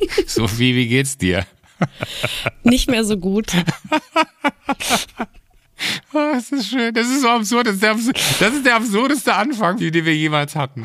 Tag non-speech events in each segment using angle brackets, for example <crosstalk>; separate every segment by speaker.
Speaker 1: <laughs> Sophie, wie geht's dir?
Speaker 2: Nicht mehr so gut. <laughs>
Speaker 1: Oh, das ist schön. Das ist so absurd. Das ist der, absur das ist der absurdeste Anfang, den wir jemals hatten.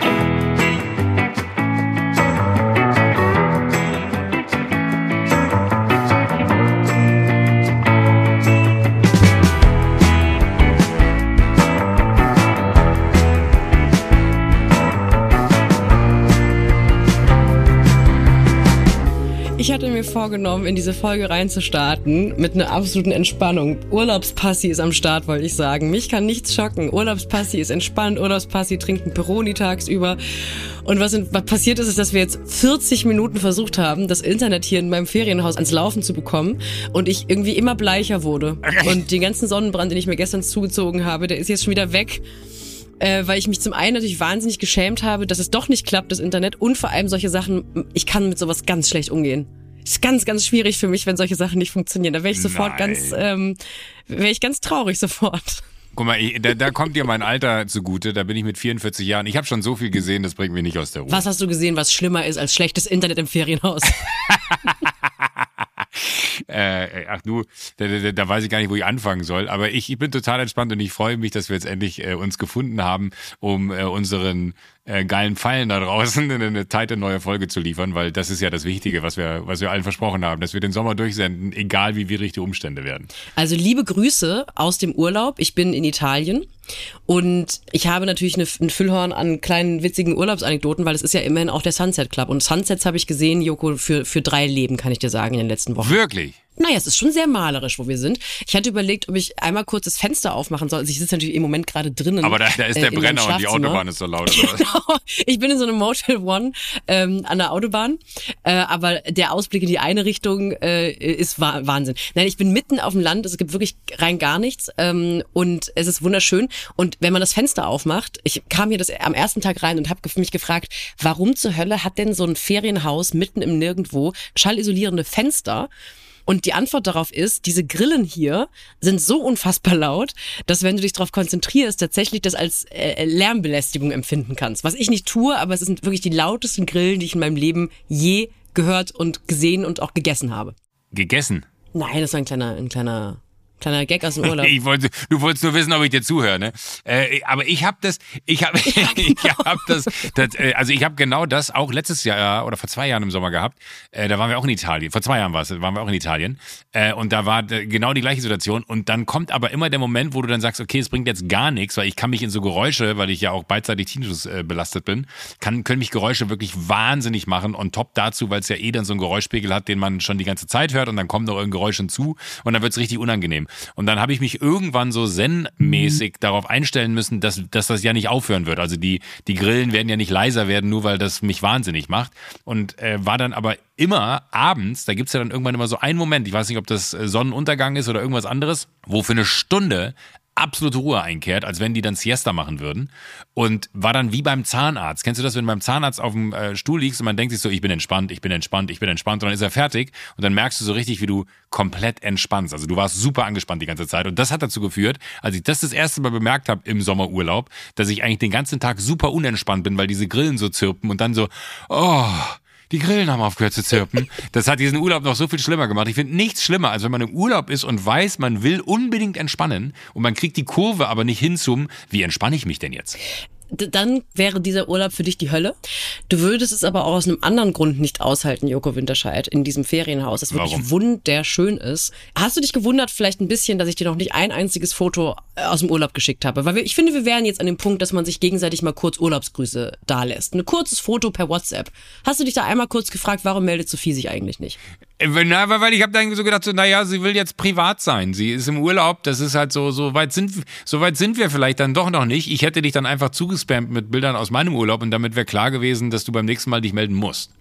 Speaker 2: Vorgenommen, in diese Folge reinzustarten mit einer absoluten Entspannung. Urlaubspassi ist am Start, wollte ich sagen. Mich kann nichts schocken. Urlaubspassi ist entspannt. Urlaubspassi trinkt ein Peroni tagsüber. Und was, in, was passiert ist, ist, dass wir jetzt 40 Minuten versucht haben, das Internet hier in meinem Ferienhaus ans Laufen zu bekommen. Und ich irgendwie immer bleicher wurde. Und den ganzen Sonnenbrand, den ich mir gestern zugezogen habe, der ist jetzt schon wieder weg äh, weil ich mich zum einen natürlich wahnsinnig geschämt habe, dass es doch nicht klappt, das Internet und vor allem solche Sachen, ich kann mit sowas ganz schlecht umgehen. Ist ganz, ganz schwierig für mich, wenn solche Sachen nicht funktionieren. Da wäre ich sofort
Speaker 1: Nein.
Speaker 2: ganz, ähm, wäre ich ganz traurig sofort.
Speaker 1: Guck mal, ich, da, da kommt dir mein Alter zugute. Da bin ich mit 44 Jahren. Ich habe schon so viel gesehen, das bringt mich nicht aus der Ruhe.
Speaker 2: Was hast du gesehen, was schlimmer ist als schlechtes Internet im Ferienhaus? <laughs>
Speaker 1: Äh, ach du, da, da, da weiß ich gar nicht, wo ich anfangen soll. Aber ich, ich bin total entspannt und ich freue mich, dass wir jetzt endlich äh, uns gefunden haben, um äh, unseren äh, geilen Pfeilen da draußen <laughs> eine, eine teite neue Folge zu liefern, weil das ist ja das Wichtige, was wir, was wir allen versprochen haben, dass wir den Sommer durchsenden, egal wie widrig die Umstände werden.
Speaker 2: Also liebe Grüße aus dem Urlaub. Ich bin in Italien und ich habe natürlich eine, ein Füllhorn an kleinen witzigen Urlaubsanekdoten, weil es ist ja immerhin auch der Sunset Club. Und Sunsets habe ich gesehen, Joko, für, für drei Leben, kann ich dir sagen, in den letzten Wochen.
Speaker 1: Wirklich?
Speaker 2: Naja, es ist schon sehr malerisch, wo wir sind. Ich hatte überlegt, ob ich einmal kurz das Fenster aufmachen soll. Also ich sitze natürlich im Moment gerade drinnen.
Speaker 1: Aber da, da ist
Speaker 2: äh,
Speaker 1: der
Speaker 2: meinem
Speaker 1: Brenner und die. Autobahn ist so laut. <laughs>
Speaker 2: Genau. Ich bin in so einem Motel One ähm, an der Autobahn, äh, aber der Ausblick in die eine Richtung äh, ist wa Wahnsinn. Nein, ich bin mitten auf dem Land, es gibt wirklich rein gar nichts ähm, und es ist wunderschön. Und wenn man das Fenster aufmacht, ich kam hier das am ersten Tag rein und habe mich gefragt, warum zur Hölle hat denn so ein Ferienhaus mitten im Nirgendwo schallisolierende Fenster? Und die Antwort darauf ist, diese Grillen hier sind so unfassbar laut, dass wenn du dich darauf konzentrierst, tatsächlich das als äh, Lärmbelästigung empfinden kannst. Was ich nicht tue, aber es sind wirklich die lautesten Grillen, die ich in meinem Leben je gehört und gesehen und auch gegessen habe.
Speaker 1: Gegessen.
Speaker 2: Nein, das war ein kleiner, ein kleiner, kleiner Gag aus dem Urlaub. <laughs>
Speaker 1: Ich wollte, du wolltest nur wissen, ob ich dir zuhöre, ne? Äh, aber ich habe das, ich habe, <laughs> ich habe das, das, äh, also ich habe genau das auch letztes Jahr oder vor zwei Jahren im Sommer gehabt. Äh, da waren wir auch in Italien. Vor zwei Jahren war es, waren wir auch in Italien. Äh, und da war äh, genau die gleiche Situation. Und dann kommt aber immer der Moment, wo du dann sagst, okay, es bringt jetzt gar nichts, weil ich kann mich in so Geräusche, weil ich ja auch beidseitig Tinnitus äh, belastet bin, kann, können mich Geräusche wirklich wahnsinnig machen. Und top dazu, weil es ja eh dann so einen Geräuschpegel hat, den man schon die ganze Zeit hört und dann kommt noch irgendein Geräusch hinzu und dann wird's richtig unangenehm. Und dann habe ich mich irgendwann so zen-mäßig darauf einstellen müssen, dass, dass das ja nicht aufhören wird. Also die, die Grillen werden ja nicht leiser werden, nur weil das mich wahnsinnig macht. Und äh, war dann aber immer abends, da gibt's ja dann irgendwann immer so einen Moment, ich weiß nicht, ob das äh, Sonnenuntergang ist oder irgendwas anderes, wo für eine Stunde absolute Ruhe einkehrt, als wenn die dann Siesta machen würden. Und war dann wie beim Zahnarzt. Kennst du das, wenn du beim Zahnarzt auf dem äh, Stuhl liegst und man denkt sich so, ich bin entspannt, ich bin entspannt, ich bin entspannt und dann ist er fertig und dann merkst du so richtig, wie du komplett entspannst. Also du warst super angespannt die ganze Zeit und das hat dazu geführt, als ich das das erste Mal bemerkt habe im Sommerurlaub, dass ich eigentlich den ganzen Tag super unentspannt bin, weil diese Grillen so zirpen und dann so, oh, die Grillen haben aufgehört zu zirpen. Das hat diesen Urlaub noch so viel schlimmer gemacht. Ich finde nichts schlimmer, als wenn man im Urlaub ist und weiß, man will unbedingt entspannen und man kriegt die Kurve aber nicht hin zum, wie entspanne ich mich denn jetzt?
Speaker 2: Dann wäre dieser Urlaub für dich die Hölle. Du würdest es aber auch aus einem anderen Grund nicht aushalten, Joko Winterscheid, in diesem Ferienhaus, das wirklich
Speaker 1: Warum?
Speaker 2: wunderschön ist. Hast du dich gewundert vielleicht ein bisschen, dass ich dir noch nicht ein einziges Foto äh, aus dem Urlaub geschickt habe? Weil wir, ich finde, wir wären jetzt an dem Punkt, dass man sich gegenseitig mal kurz Urlaubsgrüße dalässt. Ein kurzes Foto per WhatsApp. Hast du dich da einmal kurz gefragt, warum meldet Sophie sich eigentlich nicht?
Speaker 1: Äh, Na, weil ich habe dann so gedacht, so, naja, sie will jetzt privat sein. Sie ist im Urlaub, das ist halt so, so weit sind, so weit sind wir vielleicht dann doch noch nicht. Ich hätte dich dann einfach zugespammt mit Bildern aus meinem Urlaub und damit wäre klar gewesen, dass du beim nächsten Mal dich melden musst.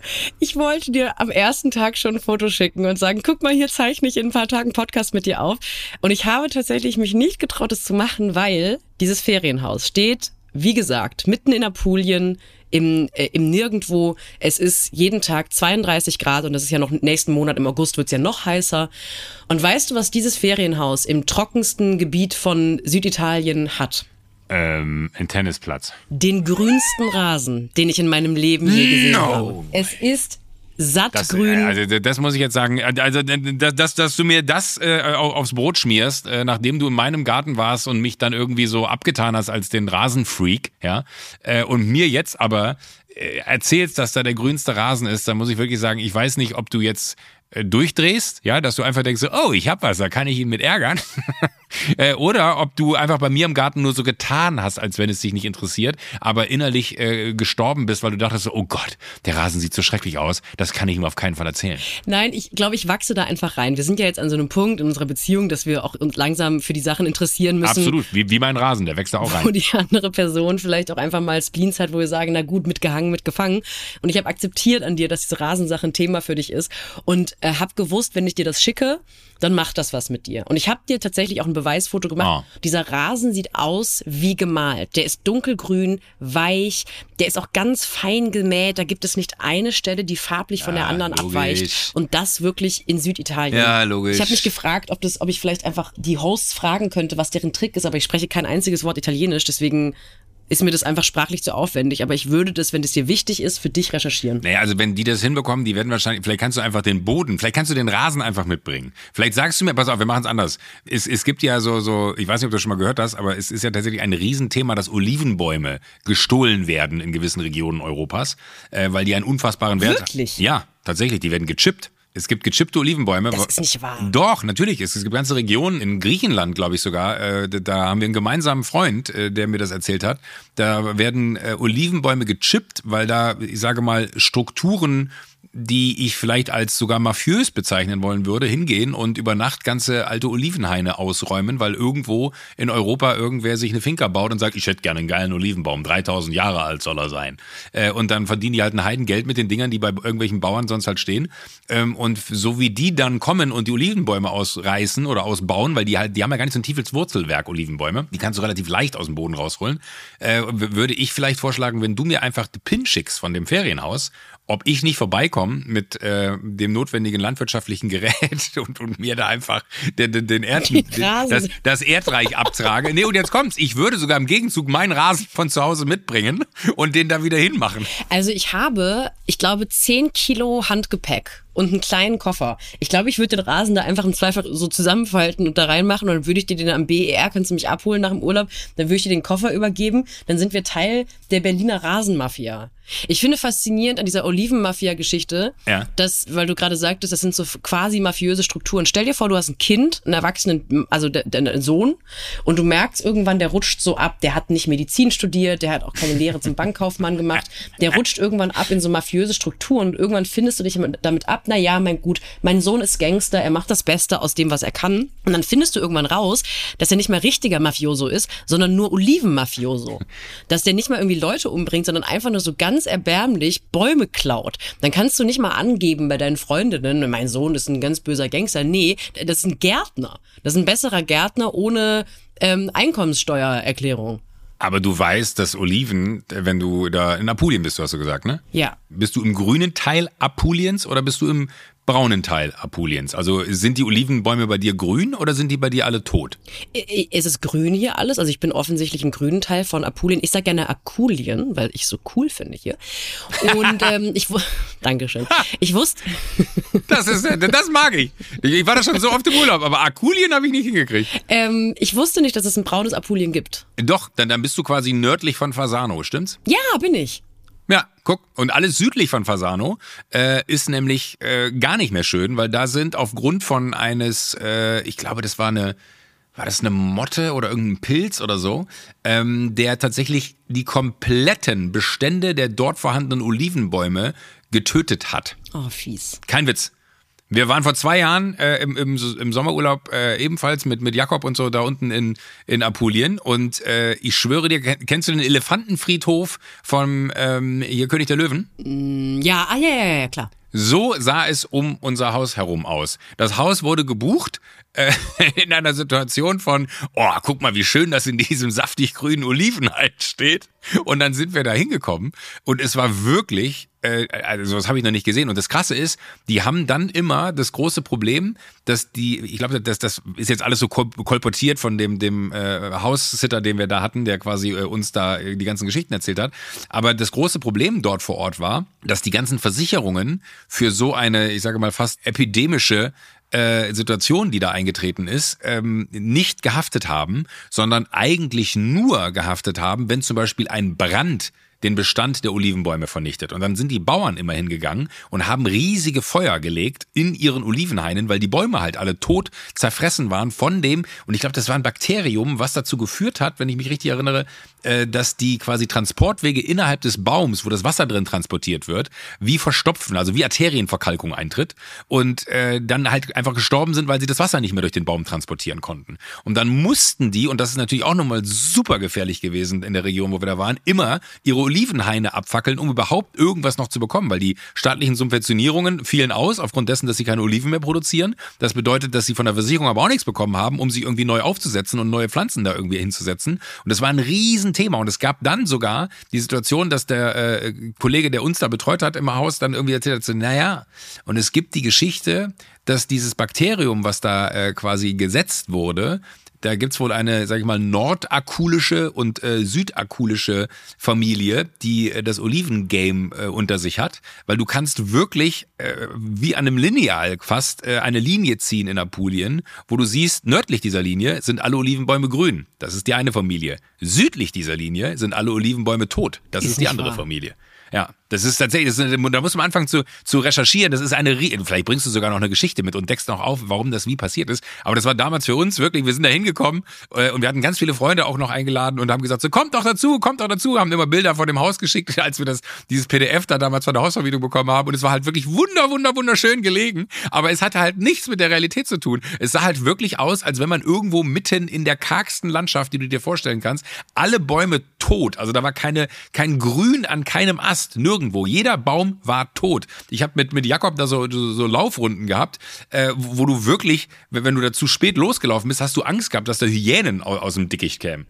Speaker 2: Ich wollte dir am ersten Tag schon ein Foto schicken und sagen, guck mal, hier zeichne ich in ein paar Tagen Podcast mit dir auf. Und ich habe tatsächlich mich nicht getraut, es zu machen, weil dieses Ferienhaus steht, wie gesagt, mitten in Apulien, im, äh, im Nirgendwo. Es ist jeden Tag 32 Grad und das ist ja noch nächsten Monat im August wird's ja noch heißer. Und weißt du, was dieses Ferienhaus im trockensten Gebiet von Süditalien hat?
Speaker 1: Ähm, ein Tennisplatz.
Speaker 2: den grünsten Rasen, den ich in meinem Leben je gesehen
Speaker 1: No
Speaker 2: habe. Es ist sattgrün.
Speaker 1: Das, also das muss ich jetzt sagen. Also dass, dass, dass du mir das äh, aufs Brot schmierst, äh, nachdem du in meinem Garten warst und mich dann irgendwie so abgetan hast als den Rasenfreak, ja, äh, und mir jetzt aber äh, erzählst, dass da der grünste Rasen ist, dann muss ich wirklich sagen, ich weiß nicht, ob du jetzt äh, durchdrehst, ja, dass du einfach denkst, oh, ich hab was, da kann ich ihn mit ärgern. <laughs> Äh, oder ob du einfach bei mir im Garten nur so getan hast, als wenn es dich nicht interessiert, aber innerlich äh, gestorben bist, weil du dachtest, oh Gott, der Rasen sieht so schrecklich aus, das kann ich ihm auf keinen Fall erzählen.
Speaker 2: Nein, ich glaube, ich wachse da einfach rein. Wir sind ja jetzt an so einem Punkt in unserer Beziehung, dass wir auch uns langsam für die Sachen interessieren müssen.
Speaker 1: Absolut, wie, wie mein Rasen, der wächst da auch rein.
Speaker 2: Wo die andere Person vielleicht auch einfach mal Spleens hat, wo wir sagen, na gut, mitgehangen, mitgefangen. Und ich habe akzeptiert an dir, dass diese Rasensache ein Thema für dich ist und äh, habe gewusst, wenn ich dir das schicke, dann macht das was mit dir. Und ich habe dir tatsächlich auch ein Beweisfoto gemacht. Oh. Dieser Rasen sieht aus wie gemalt. Der ist dunkelgrün, weich, der ist auch ganz fein gemäht. Da gibt es nicht eine Stelle, die farblich von ja, der anderen logisch. abweicht. Und das wirklich in Süditalien.
Speaker 1: Ja, logisch.
Speaker 2: Ich habe mich gefragt, ob, das, ob ich vielleicht einfach die Hosts fragen könnte, was deren Trick ist, aber ich spreche kein einziges Wort Italienisch, deswegen ist mir das einfach sprachlich zu aufwendig. Aber ich würde das, wenn es dir wichtig ist, für dich recherchieren.
Speaker 1: Naja, also wenn die das hinbekommen, die werden wahrscheinlich, vielleicht kannst du einfach den Boden, vielleicht kannst du den Rasen einfach mitbringen. Vielleicht sagst du mir, pass auf, wir machen es anders. Es, es gibt ja so, so, ich weiß nicht, ob du das schon mal gehört hast, aber es ist ja tatsächlich ein Riesenthema, dass Olivenbäume gestohlen werden in gewissen Regionen Europas, äh, weil die einen unfassbaren Wert haben.
Speaker 2: Wirklich?
Speaker 1: Ja, tatsächlich, die werden gechippt. Es gibt gechippte Olivenbäume.
Speaker 2: Das ist nicht wahr.
Speaker 1: Doch, natürlich. Es gibt ganze Regionen in Griechenland, glaube ich sogar. Äh, da haben wir einen gemeinsamen Freund, äh, der mir das erzählt hat. Da werden äh, Olivenbäume gechippt, weil da, ich sage mal, Strukturen die ich vielleicht als sogar mafiös bezeichnen wollen würde, hingehen und über Nacht ganze alte Olivenhaine ausräumen, weil irgendwo in Europa irgendwer sich eine Finca baut und sagt, ich hätte gerne einen geilen Olivenbaum, 3000 Jahre alt soll er sein. Äh, und dann verdienen die halt ein Heidengeld mit den Dingern, die bei irgendwelchen Bauern sonst halt stehen. Ähm, und so wie die dann kommen und die Olivenbäume ausreißen oder ausbauen, weil die halt, die haben ja gar nicht so ein tiefes Wurzelwerk, Olivenbäume, die kannst du relativ leicht aus dem Boden rausholen, äh, würde ich vielleicht vorschlagen, wenn du mir einfach die Pin schickst von dem Ferienhaus ob ich nicht vorbeikomme mit äh, dem notwendigen landwirtschaftlichen Gerät <laughs> und, und mir da einfach den, den, den Erd, <laughs> das, das Erdreich abtrage. Nee, und jetzt kommt's. Ich würde sogar im Gegenzug meinen Rasen von zu Hause mitbringen und den da wieder hinmachen.
Speaker 2: Also ich habe, ich glaube, 10 Kilo Handgepäck und einen kleinen Koffer. Ich glaube, ich würde den Rasen da einfach im Zweifel so zusammenfalten und da reinmachen und dann würde ich dir den am BER, kannst du mich abholen nach dem Urlaub, dann würde ich dir den Koffer übergeben, dann sind wir Teil der Berliner Rasenmafia. Ich finde faszinierend an dieser Olivenmafia-Geschichte, ja. dass, weil du gerade sagtest, das sind so quasi mafiöse Strukturen. Stell dir vor, du hast ein Kind, einen Erwachsenen, also einen Sohn, und du merkst irgendwann, der rutscht so ab, der hat nicht Medizin studiert, der hat auch keine Lehre zum Bankkaufmann gemacht, <laughs> der rutscht irgendwann ab in so mafiöse Strukturen und irgendwann findest du dich damit ab, na ja, mein gut, mein Sohn ist Gangster, er macht das Beste aus dem, was er kann. Und dann findest du irgendwann raus, dass er nicht mehr richtiger Mafioso ist, sondern nur Olivenmafioso. <laughs> Dass der nicht mal irgendwie Leute umbringt, sondern einfach nur so ganz erbärmlich Bäume klaut. Dann kannst du nicht mal angeben bei deinen Freundinnen, mein Sohn ist ein ganz böser Gangster. Nee, das ist ein Gärtner. Das ist ein besserer Gärtner ohne ähm, Einkommenssteuererklärung.
Speaker 1: Aber du weißt, dass Oliven, wenn du da in Apulien bist, du hast du gesagt, ne?
Speaker 2: Ja.
Speaker 1: Bist du im grünen Teil Apuliens oder bist du im braunen Teil Apuliens? Also sind die Olivenbäume bei dir grün oder sind die bei dir alle tot?
Speaker 2: Ist es grün hier alles? Also ich bin offensichtlich im grünen Teil von Apulien. Ich sage gerne Akulien, weil ich so cool finde hier. Und <laughs> ähm, ich Dankeschön. Ich wusste. <laughs>
Speaker 1: das ist das mag ich. Ich war da schon so oft im Urlaub, aber Akulien habe ich nicht hingekriegt.
Speaker 2: Ähm, ich wusste nicht, dass es ein braunes Apulien gibt.
Speaker 1: Doch, dann, dann bist du quasi nördlich von Fasano, stimmt's?
Speaker 2: Ja, bin ich.
Speaker 1: Ja, guck, und alles südlich von Fasano äh, ist nämlich äh, gar nicht mehr schön, weil da sind aufgrund von eines, äh, ich glaube, das war eine, war das eine Motte oder irgendein Pilz oder so, ähm, der tatsächlich die kompletten Bestände der dort vorhandenen Olivenbäume getötet hat.
Speaker 2: Oh, fies.
Speaker 1: Kein Witz. Wir waren vor zwei Jahren äh, im, im, im Sommerurlaub äh, ebenfalls mit, mit Jakob und so da unten in, in Apulien. Und äh, ich schwöre dir, kennst du den Elefantenfriedhof vom ähm, hier König der Löwen?
Speaker 2: Mm, ja, ah, ja, ja, ja, klar.
Speaker 1: So sah es um unser Haus herum aus. Das Haus wurde gebucht äh, <laughs> in einer Situation von, oh, guck mal, wie schön das in diesem saftig grünen Olivenhain steht. Und dann sind wir da hingekommen und es war wirklich äh, also das habe ich noch nicht gesehen. Und das Krasse ist, die haben dann immer das große Problem, dass die, ich glaube, das, das ist jetzt alles so kolportiert von dem, dem äh, Haussitter, den wir da hatten, der quasi äh, uns da äh, die ganzen Geschichten erzählt hat. Aber das große Problem dort vor Ort war, dass die ganzen Versicherungen für so eine, ich sage mal, fast epidemische äh, Situation, die da eingetreten ist, ähm, nicht gehaftet haben, sondern eigentlich nur gehaftet haben, wenn zum Beispiel ein Brand den Bestand der Olivenbäume vernichtet. Und dann sind die Bauern immer hingegangen und haben riesige Feuer gelegt in ihren Olivenhainen, weil die Bäume halt alle tot zerfressen waren von dem, und ich glaube, das war ein Bakterium, was dazu geführt hat, wenn ich mich richtig erinnere, äh, dass die quasi Transportwege innerhalb des Baums, wo das Wasser drin transportiert wird, wie verstopfen, also wie Arterienverkalkung eintritt und äh, dann halt einfach gestorben sind, weil sie das Wasser nicht mehr durch den Baum transportieren konnten. Und dann mussten die, und das ist natürlich auch nochmal super gefährlich gewesen in der Region, wo wir da waren, immer ihre Olivenhaine abfackeln, um überhaupt irgendwas noch zu bekommen, weil die staatlichen Subventionierungen fielen aus, aufgrund dessen, dass sie keine Oliven mehr produzieren. Das bedeutet, dass sie von der Versicherung aber auch nichts bekommen haben, um sie irgendwie neu aufzusetzen und neue Pflanzen da irgendwie hinzusetzen. Und das war ein Riesenthema. Und es gab dann sogar die Situation, dass der äh, Kollege, der uns da betreut hat im Haus, dann irgendwie erzählt hat, so, naja, und es gibt die Geschichte, dass dieses Bakterium, was da äh, quasi gesetzt wurde, da gibt's wohl eine, sag ich mal, nordakulische und äh, südakulische Familie, die äh, das Olivengame äh, unter sich hat, weil du kannst wirklich äh, wie an einem Lineal fast äh, eine Linie ziehen in Apulien, wo du siehst, nördlich dieser Linie sind alle Olivenbäume grün. Das ist die eine Familie. Südlich dieser Linie sind alle Olivenbäume tot. Das ist, ist die andere wahr. Familie. Ja, das ist tatsächlich, das ist, da muss man anfangen zu, zu recherchieren. Das ist eine, vielleicht bringst du sogar noch eine Geschichte mit und deckst noch auf, warum das wie passiert ist. Aber das war damals für uns wirklich, wir sind da hingekommen äh, und wir hatten ganz viele Freunde auch noch eingeladen und haben gesagt, so kommt doch dazu, kommt doch dazu, haben immer Bilder von dem Haus geschickt, <laughs> als wir das, dieses PDF da damals von der Hausvermietung bekommen haben und es war halt wirklich wunder, wunder, wunderschön gelegen. Aber es hatte halt nichts mit der Realität zu tun. Es sah halt wirklich aus, als wenn man irgendwo mitten in der kargsten Landschaft, die du dir vorstellen kannst, alle Bäume tot. Also da war keine, kein Grün an keinem Ast, nirgendwo. Jeder Baum war tot. Ich habe mit, mit Jakob da so, so, so Laufrunden gehabt, äh, wo du wirklich, wenn du da zu spät losgelaufen bist, hast du Angst gehabt, dass da Hyänen aus, aus dem Dickicht kämen.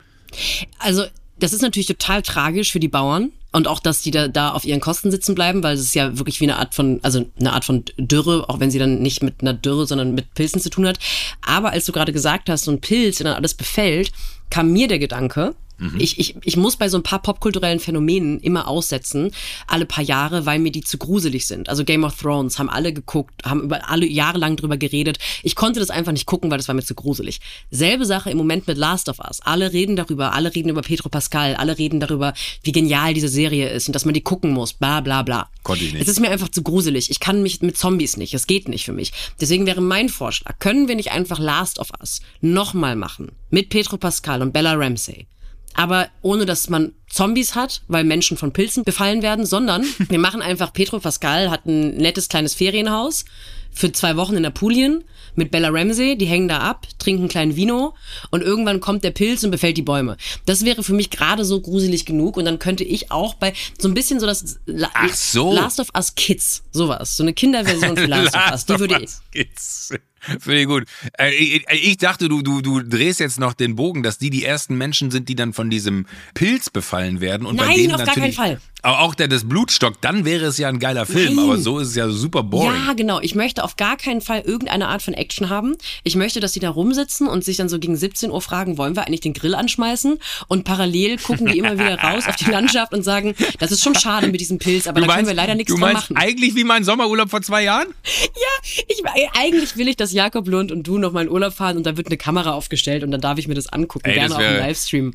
Speaker 2: Also das ist natürlich total tragisch für die Bauern und auch, dass die da, da auf ihren Kosten sitzen bleiben, weil es ist ja wirklich wie eine Art von, also eine Art von Dürre, auch wenn sie dann nicht mit einer Dürre, sondern mit Pilzen zu tun hat. Aber als du gerade gesagt hast, so ein Pilz, der dann alles befällt, kam mir der Gedanke, Mhm. Ich, ich, ich muss bei so ein paar popkulturellen Phänomenen immer aussetzen, alle paar Jahre, weil mir die zu gruselig sind. Also Game of Thrones haben alle geguckt, haben über alle Jahre lang drüber geredet. Ich konnte das einfach nicht gucken, weil das war mir zu gruselig. Selbe Sache im Moment mit Last of Us. Alle reden darüber, alle reden über Petro Pascal, alle reden darüber, wie genial diese Serie ist und dass man die gucken muss, bla bla bla.
Speaker 1: Konnte ich nicht.
Speaker 2: Es ist mir einfach zu gruselig. Ich kann mich mit Zombies nicht. Es geht nicht für mich. Deswegen wäre mein Vorschlag, können wir nicht einfach Last of Us nochmal machen? Mit Petro Pascal und Bella Ramsey aber ohne dass man Zombies hat, weil Menschen von Pilzen befallen werden, sondern <laughs> wir machen einfach, Petro Pascal hat ein nettes kleines Ferienhaus für zwei Wochen in Apulien mit Bella Ramsey, die hängen da ab, trinken kleinen Vino und irgendwann kommt der Pilz und befällt die Bäume. Das wäre für mich gerade so gruselig genug und dann könnte ich auch bei so ein bisschen so das
Speaker 1: La Ach so.
Speaker 2: Last of Us Kids, sowas, so eine Kinderversion von Last, <laughs> Last of Us, die würde ich
Speaker 1: Kids. Finde ich gut. Äh, ich dachte, du, du, du drehst jetzt noch den Bogen, dass die die ersten Menschen sind, die dann von diesem Pilz befallen werden. Und
Speaker 2: Nein,
Speaker 1: bei denen
Speaker 2: auf gar keinen Fall.
Speaker 1: Aber auch der des Blutstock, dann wäre es ja ein geiler Film, Nein. aber so ist es ja super boring.
Speaker 2: Ja, genau. Ich möchte auf gar keinen Fall irgendeine Art von Action haben. Ich möchte, dass die da rumsitzen und sich dann so gegen 17 Uhr fragen, wollen wir eigentlich den Grill anschmeißen? Und parallel gucken die immer wieder raus auf die Landschaft und sagen, das ist schon schade mit diesem Pilz, aber du da meinst, können wir leider nichts
Speaker 1: du
Speaker 2: meinst machen.
Speaker 1: Eigentlich wie mein Sommerurlaub vor zwei Jahren?
Speaker 2: Ja, ich, eigentlich will ich, dass Jakob Lund und du noch mal in Urlaub fahren und da wird eine Kamera aufgestellt und dann darf ich mir das angucken, Ey, gerne das wär, auf dem Livestream.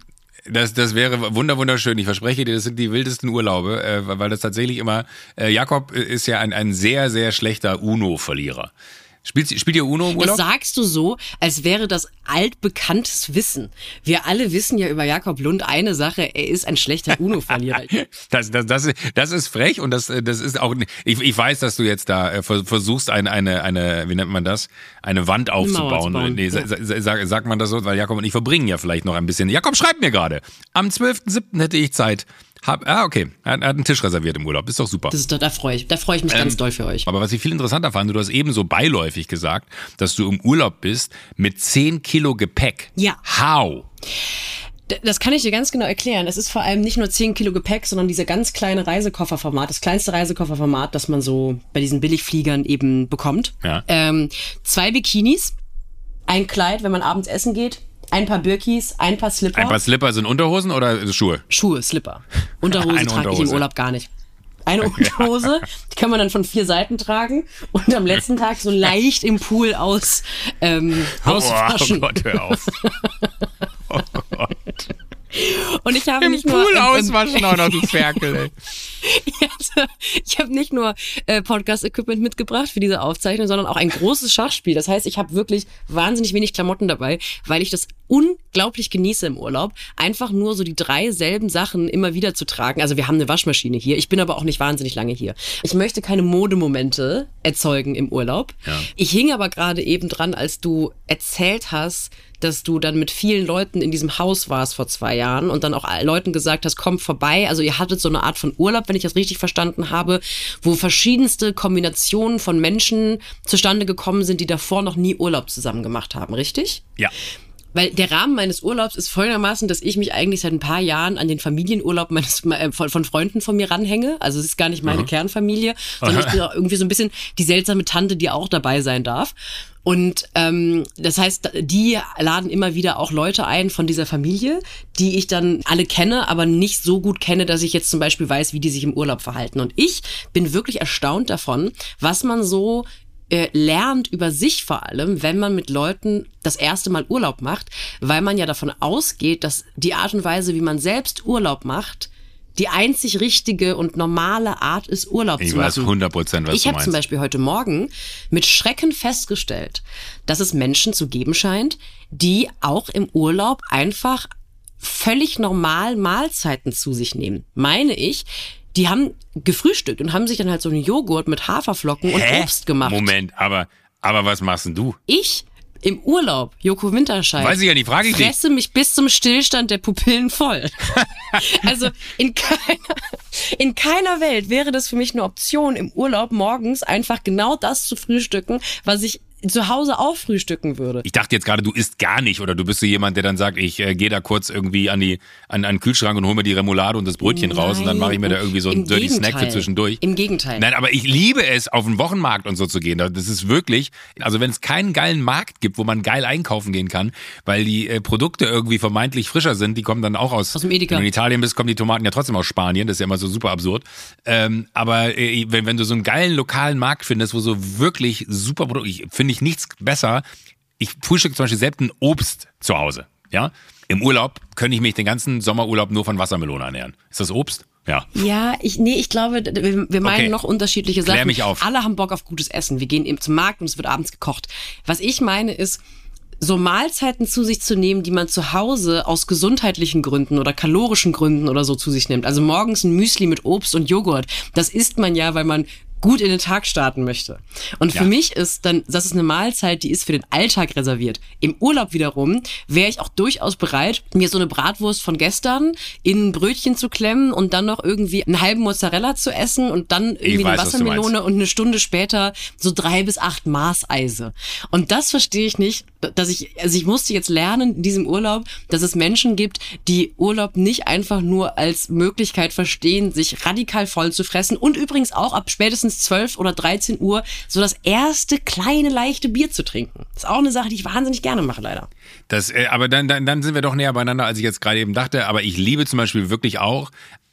Speaker 1: Das, das wäre wunder wunderschön. Ich verspreche dir, das sind die wildesten Urlaube, äh, weil das tatsächlich immer. Äh, Jakob ist ja ein, ein sehr, sehr schlechter UNO-Verlierer. Spielt, spielt ihr Uno im Urlaub?
Speaker 2: Das sagst du so, als wäre das altbekanntes Wissen. Wir alle wissen ja über Jakob Lund eine Sache, er ist ein schlechter Uno-Verlierer. <laughs>
Speaker 1: das, das, das, das ist frech und das, das ist auch, ich, ich weiß, dass du jetzt da äh, versuchst, eine, eine, eine, wie nennt man das, eine Wand aufzubauen. Eine nee, ja. sag, sagt man das so, weil Jakob und ich verbringen ja vielleicht noch ein bisschen. Jakob schreibt mir gerade, am 12.07. hätte ich Zeit. Hab, ah, okay. Er hat, einen Tisch reserviert im Urlaub. Ist doch super.
Speaker 2: Das ist, da freue ich, da freu ich mich ähm, ganz doll für euch.
Speaker 1: Aber was ich viel interessanter fand, du hast eben so beiläufig gesagt, dass du im Urlaub bist mit 10 Kilo Gepäck.
Speaker 2: Ja.
Speaker 1: How?
Speaker 2: Das kann ich dir ganz genau erklären. Es ist vor allem nicht nur 10 Kilo Gepäck, sondern dieser ganz kleine Reisekofferformat, das kleinste Reisekofferformat, das man so bei diesen Billigfliegern eben bekommt.
Speaker 1: Ja.
Speaker 2: Ähm, zwei Bikinis, ein Kleid, wenn man abends essen geht, ein paar Birkis, ein paar Slipper.
Speaker 1: Ein paar Slipper sind Unterhosen oder Schuhe?
Speaker 2: Schuhe, Slipper. Unterhose <laughs> trage ich
Speaker 1: Unterhose.
Speaker 2: im Urlaub gar nicht. Eine <laughs> Unterhose, die kann man dann von vier Seiten tragen und am letzten <laughs> Tag so leicht im Pool aus ähm,
Speaker 1: Oh,
Speaker 2: auswaschen.
Speaker 1: oh Gott, hör auf. Oh Gott.
Speaker 2: und ich habe
Speaker 1: Im
Speaker 2: nicht nur
Speaker 1: Pool
Speaker 2: im-
Speaker 1: auswaschen auch noch, du Ferkel, ey.
Speaker 2: Also, <laughs> ich habe nicht nur äh, Podcast-Equipment mitgebracht für diese Aufzeichnung, sondern auch ein großes Schachspiel. Das heißt, ich habe wirklich wahnsinnig wenig Klamotten dabei, weil ich das unglaublich genieße im Urlaub, einfach nur so die drei selben Sachen immer wieder zu tragen. Also wir haben eine Waschmaschine hier. Ich bin aber auch nicht wahnsinnig lange hier. Ich möchte keine Modemomente erzeugen im Urlaub.
Speaker 1: Ja.
Speaker 2: Ich hing aber gerade eben dran, als du erzählt hast, dass du dann mit vielen Leuten in diesem Haus warst vor zwei Jahren und dann auch Leuten gesagt hast, kommt vorbei. Also ihr hattet so eine Art von Urlaub, wenn ich das richtig verstanden habe, wo verschiedenste Kombinationen von Menschen zustande gekommen sind, die davor noch nie Urlaub zusammen gemacht haben, richtig?
Speaker 1: Ja.
Speaker 2: Weil der Rahmen meines Urlaubs ist folgendermaßen, dass ich mich eigentlich seit ein paar Jahren an den Familienurlaub meines, äh, von, von Freunden von mir ranhänge. Also es ist gar nicht meine Kernfamilie, sondern ich bin auch irgendwie so ein bisschen die seltsame Tante, die auch dabei sein darf. Und ähm, das heißt, die laden immer wieder auch Leute ein von dieser Familie, die ich dann alle kenne, aber nicht so gut kenne, dass ich jetzt zum Beispiel weiß, wie die sich im Urlaub verhalten. Und ich bin wirklich erstaunt davon, was man so äh, lernt über sich vor allem, wenn man mit Leuten das erste Mal Urlaub macht, weil man ja davon ausgeht, dass die Art und Weise, wie man selbst Urlaub macht, die einzig richtige und normale Art ist, Urlaub
Speaker 1: Ich
Speaker 2: zu
Speaker 1: weiß
Speaker 2: machen.
Speaker 1: 100 Prozent, was
Speaker 2: Ich
Speaker 1: du
Speaker 2: habe zum. Beispiel heute Morgen mit Schrecken festgestellt, dass es Menschen zu geben scheint, die auch im Urlaub einfach völlig normal Mahlzeiten zu sich nehmen. Meine ich, die haben gefrühstückt und haben sich dann halt so einen Joghurt mit Haferflocken und
Speaker 1: Hä?
Speaker 2: Obst gemacht.
Speaker 1: Moment, aber, aber was machst denn du?
Speaker 2: Ich im Urlaub, Joko Winterscheid,
Speaker 1: Weiß ich ja nicht, frage ich dich.
Speaker 2: fresse mich bis zum Stillstand der Pupillen voll. <laughs> also in keiner, in keiner Welt wäre das für mich eine Option, im Urlaub morgens einfach genau das zu frühstücken, was ich zu Hause auch frühstücken würde.
Speaker 1: Ich dachte jetzt gerade, du isst gar nicht oder du bist so jemand, der dann sagt, ich äh, gehe da kurz irgendwie an die an, an den Kühlschrank und hole mir die Remoulade und das Brötchen raus und dann mache ich mir da irgendwie so einen
Speaker 2: Im
Speaker 1: dirty Snack für
Speaker 2: Gegenteil.
Speaker 1: zwischendurch.
Speaker 2: Im Gegenteil.
Speaker 1: Nein, aber ich liebe es, auf den Wochenmarkt und so zu gehen. Das ist wirklich, also wenn es keinen geilen Markt gibt, wo man geil einkaufen gehen kann, weil die äh, Produkte irgendwie vermeintlich frischer sind, die kommen dann auch aus,
Speaker 2: Aus dem Edeka.
Speaker 1: Wenn du in Italien bist, kommen die Tomaten ja trotzdem aus Spanien. Das ist ja immer so super absurd. Ähm, aber äh, wenn, wenn du so einen geilen lokalen Markt findest, wo so wirklich super Produkte, ich finde ich nichts besser. Ich frühstücke zum Beispiel selbst ein Obst zu Hause. Ja, im Urlaub könnte ich mich den ganzen Sommerurlaub nur von Wassermelone ernähren. Ist das Obst? Ja.
Speaker 2: Ja, ich, nee, ich glaube, wir, wir meinen
Speaker 1: Okay.
Speaker 2: noch unterschiedliche
Speaker 1: Klär
Speaker 2: Sachen.
Speaker 1: mich auf.
Speaker 2: Alle haben Bock auf gutes Essen. Wir gehen eben zum Markt und es wird abends gekocht. Was ich meine ist, so Mahlzeiten zu sich zu nehmen, die man zu Hause aus gesundheitlichen Gründen oder kalorischen Gründen oder so zu sich nimmt. Also morgens ein Müsli mit Obst und Joghurt. Das isst man ja, weil man gut in den Tag starten möchte. Und für
Speaker 1: Ja.
Speaker 2: mich ist dann, das ist eine Mahlzeit, die ist für den Alltag reserviert. Im Urlaub wiederum wäre ich auch durchaus bereit, mir so eine Bratwurst von gestern in ein Brötchen zu klemmen und dann noch irgendwie einen halben Mozzarella zu essen und dann irgendwie
Speaker 1: weiß,
Speaker 2: eine. Wassermelone und eine Stunde später so drei bis acht Maßeise. Und das verstehe ich nicht, dass ich, also ich musste jetzt lernen in diesem Urlaub, dass es Menschen gibt, die Urlaub nicht einfach nur als Möglichkeit verstehen, sich radikal voll zu fressen und übrigens auch ab spätestens 12 oder 13 Uhr so das erste kleine leichte Bier zu trinken. Das ist auch eine Sache, die ich wahnsinnig gerne mache, leider.
Speaker 1: Das, äh, aber dann, dann, dann sind wir doch näher beieinander, als ich jetzt gerade eben dachte. Aber ich liebe zum Beispiel wirklich auch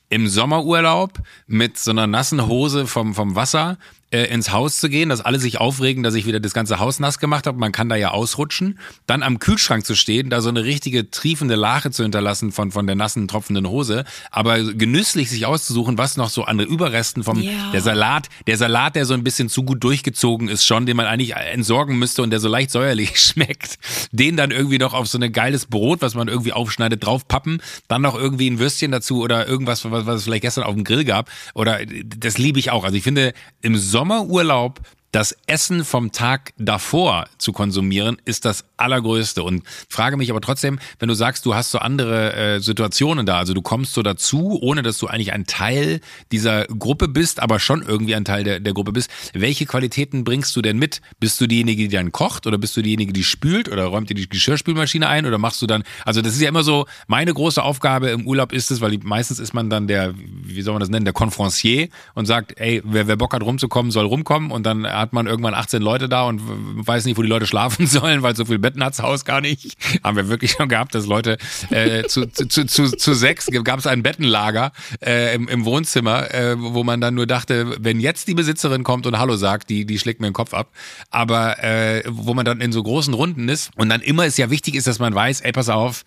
Speaker 1: im Sommerurlaub mit so einer nassen Hose vom, vom Wasser äh, ins Haus zu gehen, dass alle sich aufregen, dass ich wieder das ganze Haus nass gemacht habe. Man kann da ja ausrutschen. Dann am Kühlschrank zu stehen, da so eine richtige triefende Lache zu hinterlassen von, von der nassen, tropfenden Hose. Aber genüsslich sich auszusuchen, was noch so an Überresten vom
Speaker 2: Ja.
Speaker 1: der Salat, der Salat, der so ein bisschen zu gut durchgezogen ist schon, den man eigentlich entsorgen müsste und der so leicht säuerlich <laughs> schmeckt, den dann irgendwie noch auf so ein geiles Brot, was man irgendwie aufschneidet, draufpappen, dann noch irgendwie ein Würstchen dazu oder irgendwas, was, was es vielleicht gestern auf dem Grill gab. Oder das liebe ich auch. Also ich finde, im Sommerurlaub das Essen vom Tag davor zu konsumieren, ist das allergrößte und frage mich aber trotzdem, wenn du sagst, du hast so andere äh, Situationen da, also du kommst so dazu, ohne dass du eigentlich ein Teil dieser Gruppe bist, aber schon irgendwie ein Teil der, der Gruppe bist. Welche Qualitäten bringst du denn mit? Bist du diejenige, die dann kocht oder bist du diejenige, die spült oder räumt dir die Geschirrspülmaschine ein oder machst du dann, also das ist ja immer so, meine große Aufgabe im Urlaub ist es, weil meistens ist man dann der, wie soll man das nennen, der Confrancier und sagt, ey, wer, wer Bock hat rumzukommen, soll rumkommen und dann hat man irgendwann 18 Leute da und weiß nicht, wo die Leute schlafen <laughs> sollen, weil so viel Betten hat's Haus gar nicht. Haben wir wirklich schon gehabt, dass Leute äh, zu, zu, zu, zu sechs gab es ein Bettenlager äh, im, im Wohnzimmer, äh, wo man dann nur dachte, wenn jetzt die Besitzerin kommt und Hallo sagt, die, die schlägt mir den Kopf ab. Aber äh, wo man dann in so großen Runden ist und dann immer ist ja wichtig ist, dass man weiß, ey, pass auf,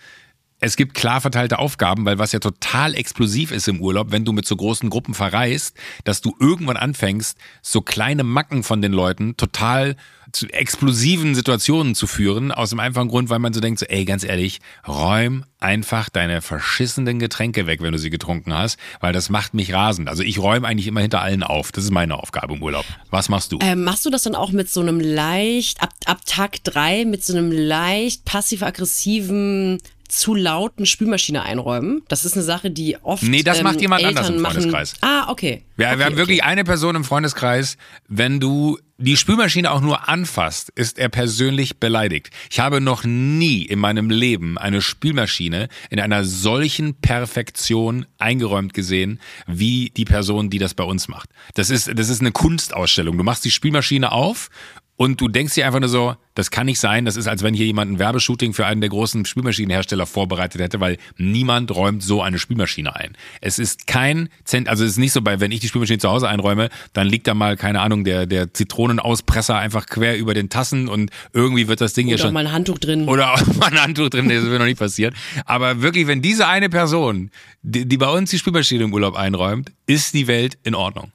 Speaker 1: es gibt klar verteilte Aufgaben, weil was ja total explosiv ist im Urlaub, wenn du mit so großen Gruppen verreist, dass du irgendwann anfängst, so kleine Macken von den Leuten total zu explosiven Situationen zu führen, aus dem einfachen Grund, weil man so denkt, so, ey, ganz ehrlich, räum einfach deine verschissenen Getränke weg, wenn du sie getrunken hast, weil das macht mich rasend. Also ich räume eigentlich immer hinter allen auf. Das ist meine Aufgabe im Urlaub. Was machst du?
Speaker 2: Ähm, machst du das dann auch mit so einem leicht, ab, ab Tag drei, mit so einem leicht passiv-aggressiven zu lauten Spülmaschine einräumen. Das ist eine Sache, die oft.
Speaker 1: Nee, das
Speaker 2: ähm,
Speaker 1: macht jemand
Speaker 2: Eltern
Speaker 1: anders im
Speaker 2: machen.
Speaker 1: Freundeskreis.
Speaker 2: Ah, okay.
Speaker 1: Ja,
Speaker 2: okay,
Speaker 1: wir haben
Speaker 2: okay.
Speaker 1: wirklich eine Person im Freundeskreis, wenn du die Spülmaschine auch nur anfasst, ist er persönlich beleidigt. Ich habe noch nie in meinem Leben eine Spülmaschine in einer solchen Perfektion eingeräumt gesehen, wie die Person, die das bei uns macht. Das ist, das ist eine Kunstausstellung. Du machst die Spülmaschine auf und du denkst dir einfach nur so, das kann nicht sein. Das ist, als wenn hier jemand ein Werbeshooting für einen der großen Spülmaschinenhersteller vorbereitet hätte, weil niemand räumt so eine Spülmaschine ein. Es ist kein Cent, also es ist nicht so bei, wenn ich die Spülmaschine zu Hause einräume, dann liegt da mal, keine Ahnung, der, der Zitronenauspresser einfach quer über den Tassen und irgendwie wird das Ding ja
Speaker 2: Oder
Speaker 1: schon.
Speaker 2: mal ein Handtuch drin.
Speaker 1: Oder auch <laughs> mal ein Handtuch drin, das ist mir noch nicht passiert. Aber wirklich, wenn diese eine Person, die, die bei uns die Spülmaschine im Urlaub einräumt, ist die Welt in Ordnung.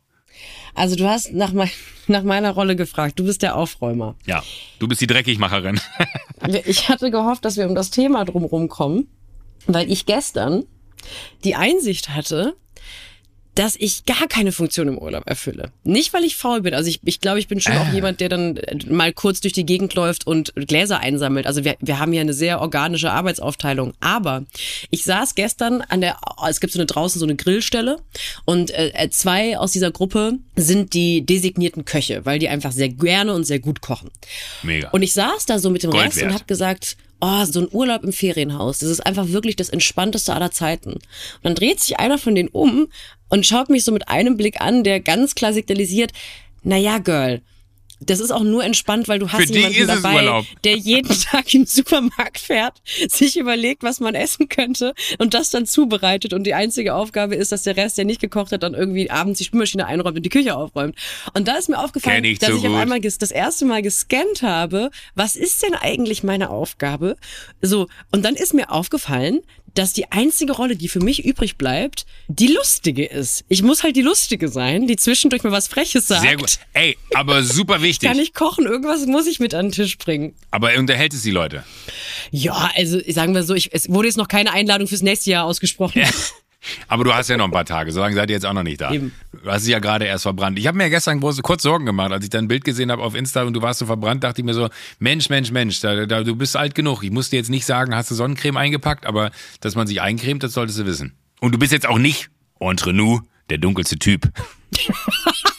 Speaker 2: Also du hast nach, mein, <laughs> nach meiner Rolle gefragt. Du bist der Aufräumer.
Speaker 1: Ja, du bist die Dreckigmacherin.
Speaker 2: Ich hatte gehofft, dass wir um das Thema drumherum kommen, weil ich gestern die Einsicht hatte, dass ich gar keine Funktion im Urlaub erfülle. Nicht, weil ich faul bin. Also ich, ich glaube, ich bin schon
Speaker 1: Ah.
Speaker 2: auch jemand, der dann mal kurz durch die Gegend läuft und Gläser einsammelt. Also wir, wir haben hier eine sehr organische Arbeitsaufteilung. Aber ich saß gestern an der, es gibt so eine draußen so eine Grillstelle und äh, zwei aus dieser Gruppe sind die designierten Köche, weil die einfach sehr gerne und sehr gut kochen.
Speaker 1: Mega.
Speaker 2: Und ich saß da so mit dem
Speaker 1: Gold
Speaker 2: Rest
Speaker 1: wert.
Speaker 2: und habe gesagt, oh, so ein Urlaub im Ferienhaus, das ist einfach wirklich das entspannteste aller Zeiten. Und dann dreht sich einer von denen um und schaut mich so mit einem Blick an, der ganz klar signalisiert, na ja, Girl, das ist auch nur entspannt, weil du hast
Speaker 1: Für
Speaker 2: jemanden dabei,
Speaker 1: Urlaub.
Speaker 2: der jeden <laughs> Tag im Supermarkt fährt, sich überlegt, was man essen könnte und das dann zubereitet und die einzige Aufgabe ist, dass der Rest, der nicht gekocht hat, dann irgendwie abends die Spülmaschine einräumt und die Küche aufräumt. Und da ist mir aufgefallen,
Speaker 1: ich
Speaker 2: dass
Speaker 1: so
Speaker 2: ich auf einmal das erste Mal gescannt habe, was ist denn eigentlich meine Aufgabe? So, und dann ist mir aufgefallen, dass die einzige Rolle, die für mich übrig bleibt, die lustige ist. Ich muss halt die lustige sein, die zwischendurch mal was Freches sagt.
Speaker 1: Sehr gut. Ey, aber super <laughs> wichtig.
Speaker 2: Kann ich kochen, irgendwas muss ich mit an den Tisch bringen.
Speaker 1: Aber unterhält es die Leute.
Speaker 2: Ja, also sagen wir so, ich, es wurde jetzt noch keine Einladung fürs nächste Jahr ausgesprochen. <laughs>
Speaker 1: Aber du hast ja noch ein paar Tage, so lange seid ihr jetzt auch noch nicht da.
Speaker 2: Eben.
Speaker 1: Du hast dich ja gerade erst verbrannt. Ich habe mir ja gestern große, kurz Sorgen gemacht, als ich dein Bild gesehen habe auf Insta und du warst so verbrannt, dachte ich mir so, Mensch, Mensch, Mensch, da, da, du bist alt genug. Ich muss dir jetzt nicht sagen, hast du Sonnencreme eingepackt, aber dass man sich eincremt, das solltest du wissen. Und du bist jetzt auch nicht, entre nous, der dunkelste Typ. <laughs>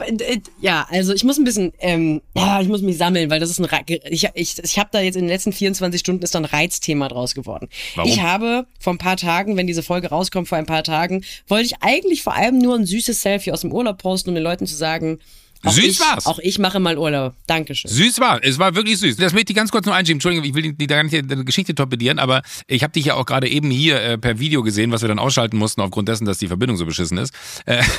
Speaker 2: Äh, Ja, also ich muss ein bisschen, ähm, ja, ich muss mich sammeln, weil das ist ein, ich, ich, ich habe da jetzt in den letzten 24 Stunden ist da ein Reizthema draus geworden.
Speaker 1: Warum?
Speaker 2: Ich habe vor ein paar Tagen, wenn diese Folge rauskommt, vor ein paar Tagen, wollte ich eigentlich vor allem nur ein süßes Selfie aus dem Urlaub posten, um den Leuten zu sagen, auch
Speaker 1: Süß
Speaker 2: ich,
Speaker 1: war's.
Speaker 2: Auch ich mache mal Urlaub. Dankeschön.
Speaker 1: Süß war, es war wirklich süß. Das möchte ich ganz kurz noch einschieben. Entschuldigung, ich will die, die gar nicht deine Geschichte torpedieren, aber ich habe dich ja auch gerade eben hier äh, per Video gesehen, was wir dann ausschalten mussten aufgrund dessen, dass die Verbindung so beschissen ist. Äh, <laughs>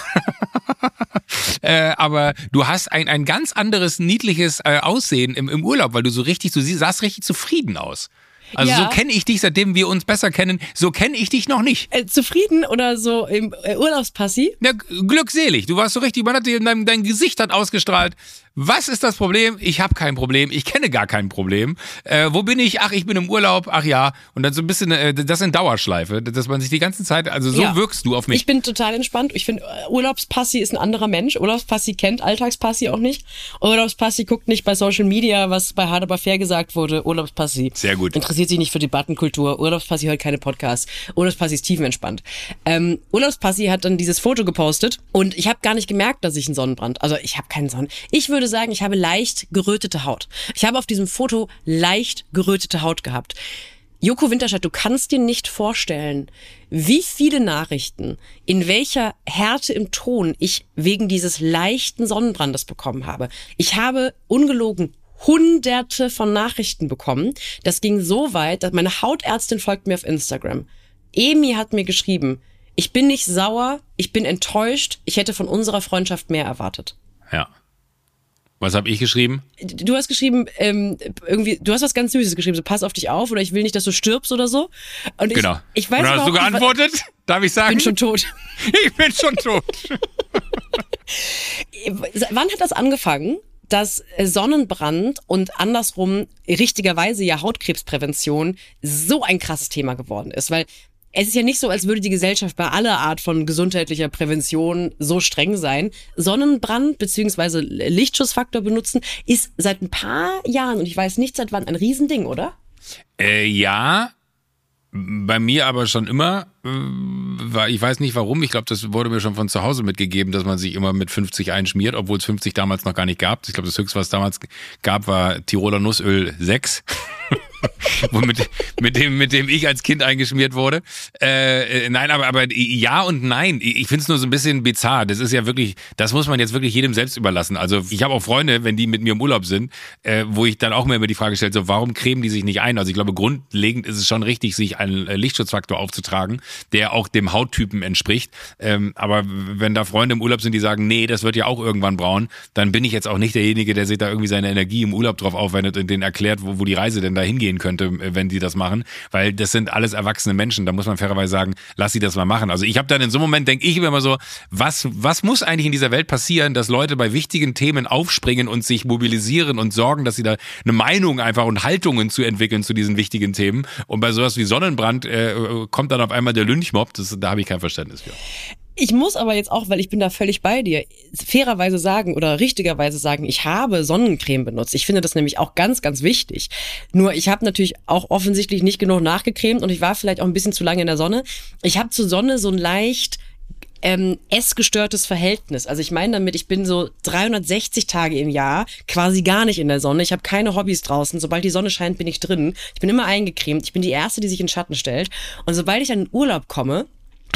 Speaker 1: äh, aber du hast ein, ein ganz anderes niedliches äh, Aussehen im, im Urlaub, weil du so richtig, du sahst richtig zufrieden aus. Also
Speaker 2: Ja.
Speaker 1: so kenne ich dich, seitdem wir uns besser kennen, so kenne ich dich noch nicht.
Speaker 2: Äh, zufrieden oder so im äh, Urlaubspassi?
Speaker 1: Ja, glückselig. Du warst so richtig, man hat dir, dein, dein Gesicht hat ausgestrahlt. Was ist das Problem? Ich habe kein Problem. Ich kenne gar kein Problem. Äh, wo bin ich? Ach, ich bin im Urlaub. Ach ja. Und dann so ein bisschen, äh, das in Dauerschleife, dass man sich die ganze Zeit, also so
Speaker 2: Ja.
Speaker 1: wirkst du auf mich.
Speaker 2: Ich bin total entspannt. Ich finde, äh, Urlaubspassi ist ein anderer Mensch. Urlaubspassi kennt Alltagspassi auch nicht. Urlaubspassi guckt nicht bei Social Media, was bei Hard aber fair gesagt wurde. Urlaubspassi.
Speaker 1: Sehr gut.
Speaker 2: Interessiert sich nicht für Debattenkultur. Urlaubspassi hört keine Podcasts. Urlaubspassi ist tiefenentspannt. Ähm, Urlaubspassi hat dann dieses Foto gepostet und ich habe gar nicht gemerkt, dass ich einen Sonnenbrand. Also ich habe keinen Sonnen. Ich würde sagen, ich habe leicht gerötete Haut. Ich habe auf diesem Foto leicht gerötete Haut gehabt. Joko Winterscheid, du kannst dir nicht vorstellen, wie viele Nachrichten, in welcher Härte im Ton ich wegen dieses leichten Sonnenbrandes bekommen habe. Ich habe ungelogen hunderte von Nachrichten bekommen. Das ging so weit, dass meine Hautärztin folgt mir auf Instagram. Emi hat mir geschrieben, ich bin nicht sauer, ich bin enttäuscht, ich hätte von unserer Freundschaft mehr erwartet.
Speaker 1: Ja. Was habe ich geschrieben?
Speaker 2: Du hast geschrieben, ähm, irgendwie, du hast was ganz Süßes geschrieben, so pass auf dich auf oder ich will nicht, dass du stirbst oder so. Und ich,
Speaker 1: Genau.
Speaker 2: ich weiß
Speaker 1: Und hast du
Speaker 2: überhaupt nicht,
Speaker 1: geantwortet? Darf ich
Speaker 2: Ich
Speaker 1: sagen?
Speaker 2: bin schon tot.
Speaker 1: ich bin schon tot. <laughs> <laughs>
Speaker 2: Wann hat das angefangen, dass Sonnenbrand und andersrum richtigerweise ja Hautkrebsprävention so ein krasses Thema geworden ist? Weil es ist ja nicht so, als würde die Gesellschaft bei aller Art von gesundheitlicher Prävention so streng sein. Sonnenbrand beziehungsweise Lichtschutzfaktor benutzen ist seit ein paar Jahren und ich weiß nicht seit wann ein Riesending, oder?
Speaker 1: Äh, ja, bei mir aber schon immer, äh, ich weiß nicht warum, ich glaube, das wurde mir schon von zu Hause mitgegeben, dass man sich immer mit 50 einschmiert, obwohl es 50 damals noch gar nicht gab. Ich glaube, das höchste, was es damals gab, war Tiroler Nussöl 6. <laughs> <laughs> Womit, mit dem, mit dem ich als Kind eingeschmiert wurde. Äh, äh, nein, aber, aber ja und nein. Ich ich finde es nur so ein bisschen bizarr. Das ist ja wirklich, das muss man jetzt wirklich jedem selbst überlassen. Also ich habe auch Freunde, wenn die mit mir im Urlaub sind, äh, wo ich dann auch mir immer die Frage stelle, so warum cremen die sich nicht ein? Also ich glaube, grundlegend ist es schon richtig, sich einen äh, Lichtschutzfaktor aufzutragen, der auch dem Hauttypen entspricht. Ähm, aber wenn da Freunde im Urlaub sind, die sagen, nee, das wird ja auch irgendwann braun, dann bin ich jetzt auch nicht derjenige, der sich da irgendwie seine Energie im Urlaub drauf aufwendet und denen erklärt, wo, wo die Reise denn da hingehen könnte, äh, wenn die das machen. Weil das sind alles erwachsene Menschen. Da muss man fairerweise sagen, lass sie das mal machen. Also ich habe dann in so einem Moment, denke ich immer so, was, was muss eigentlich in dieser Welt passieren, dass Leute bei wichtigen Themen aufspringen und sich mobilisieren und sorgen, dass sie da eine Meinung einfach und Haltungen zu entwickeln zu diesen wichtigen Themen. Und bei sowas wie Sonnenbrand äh, kommt dann auf einmal der Lynchmob. Das, da habe ich kein Verständnis für.
Speaker 2: Ich muss aber jetzt auch, weil ich bin da völlig bei dir, fairerweise sagen oder richtigerweise sagen, ich habe Sonnencreme benutzt. Ich finde das nämlich auch ganz, ganz wichtig. Nur ich habe natürlich auch offensichtlich nicht genug nachgecremt und ich war vielleicht auch ein bisschen zu lange in der Sonne. Ich habe zur Sonne so ein leicht ähm, essgestörtes Verhältnis. Also ich meine damit, ich bin so 360 Tage im Jahr quasi gar nicht in der Sonne. Ich habe keine Hobbys draußen. Sobald die Sonne scheint, bin ich drin. Ich bin immer eingecremt. Ich bin die Erste, die sich in Schatten stellt. Und sobald ich an den Urlaub komme,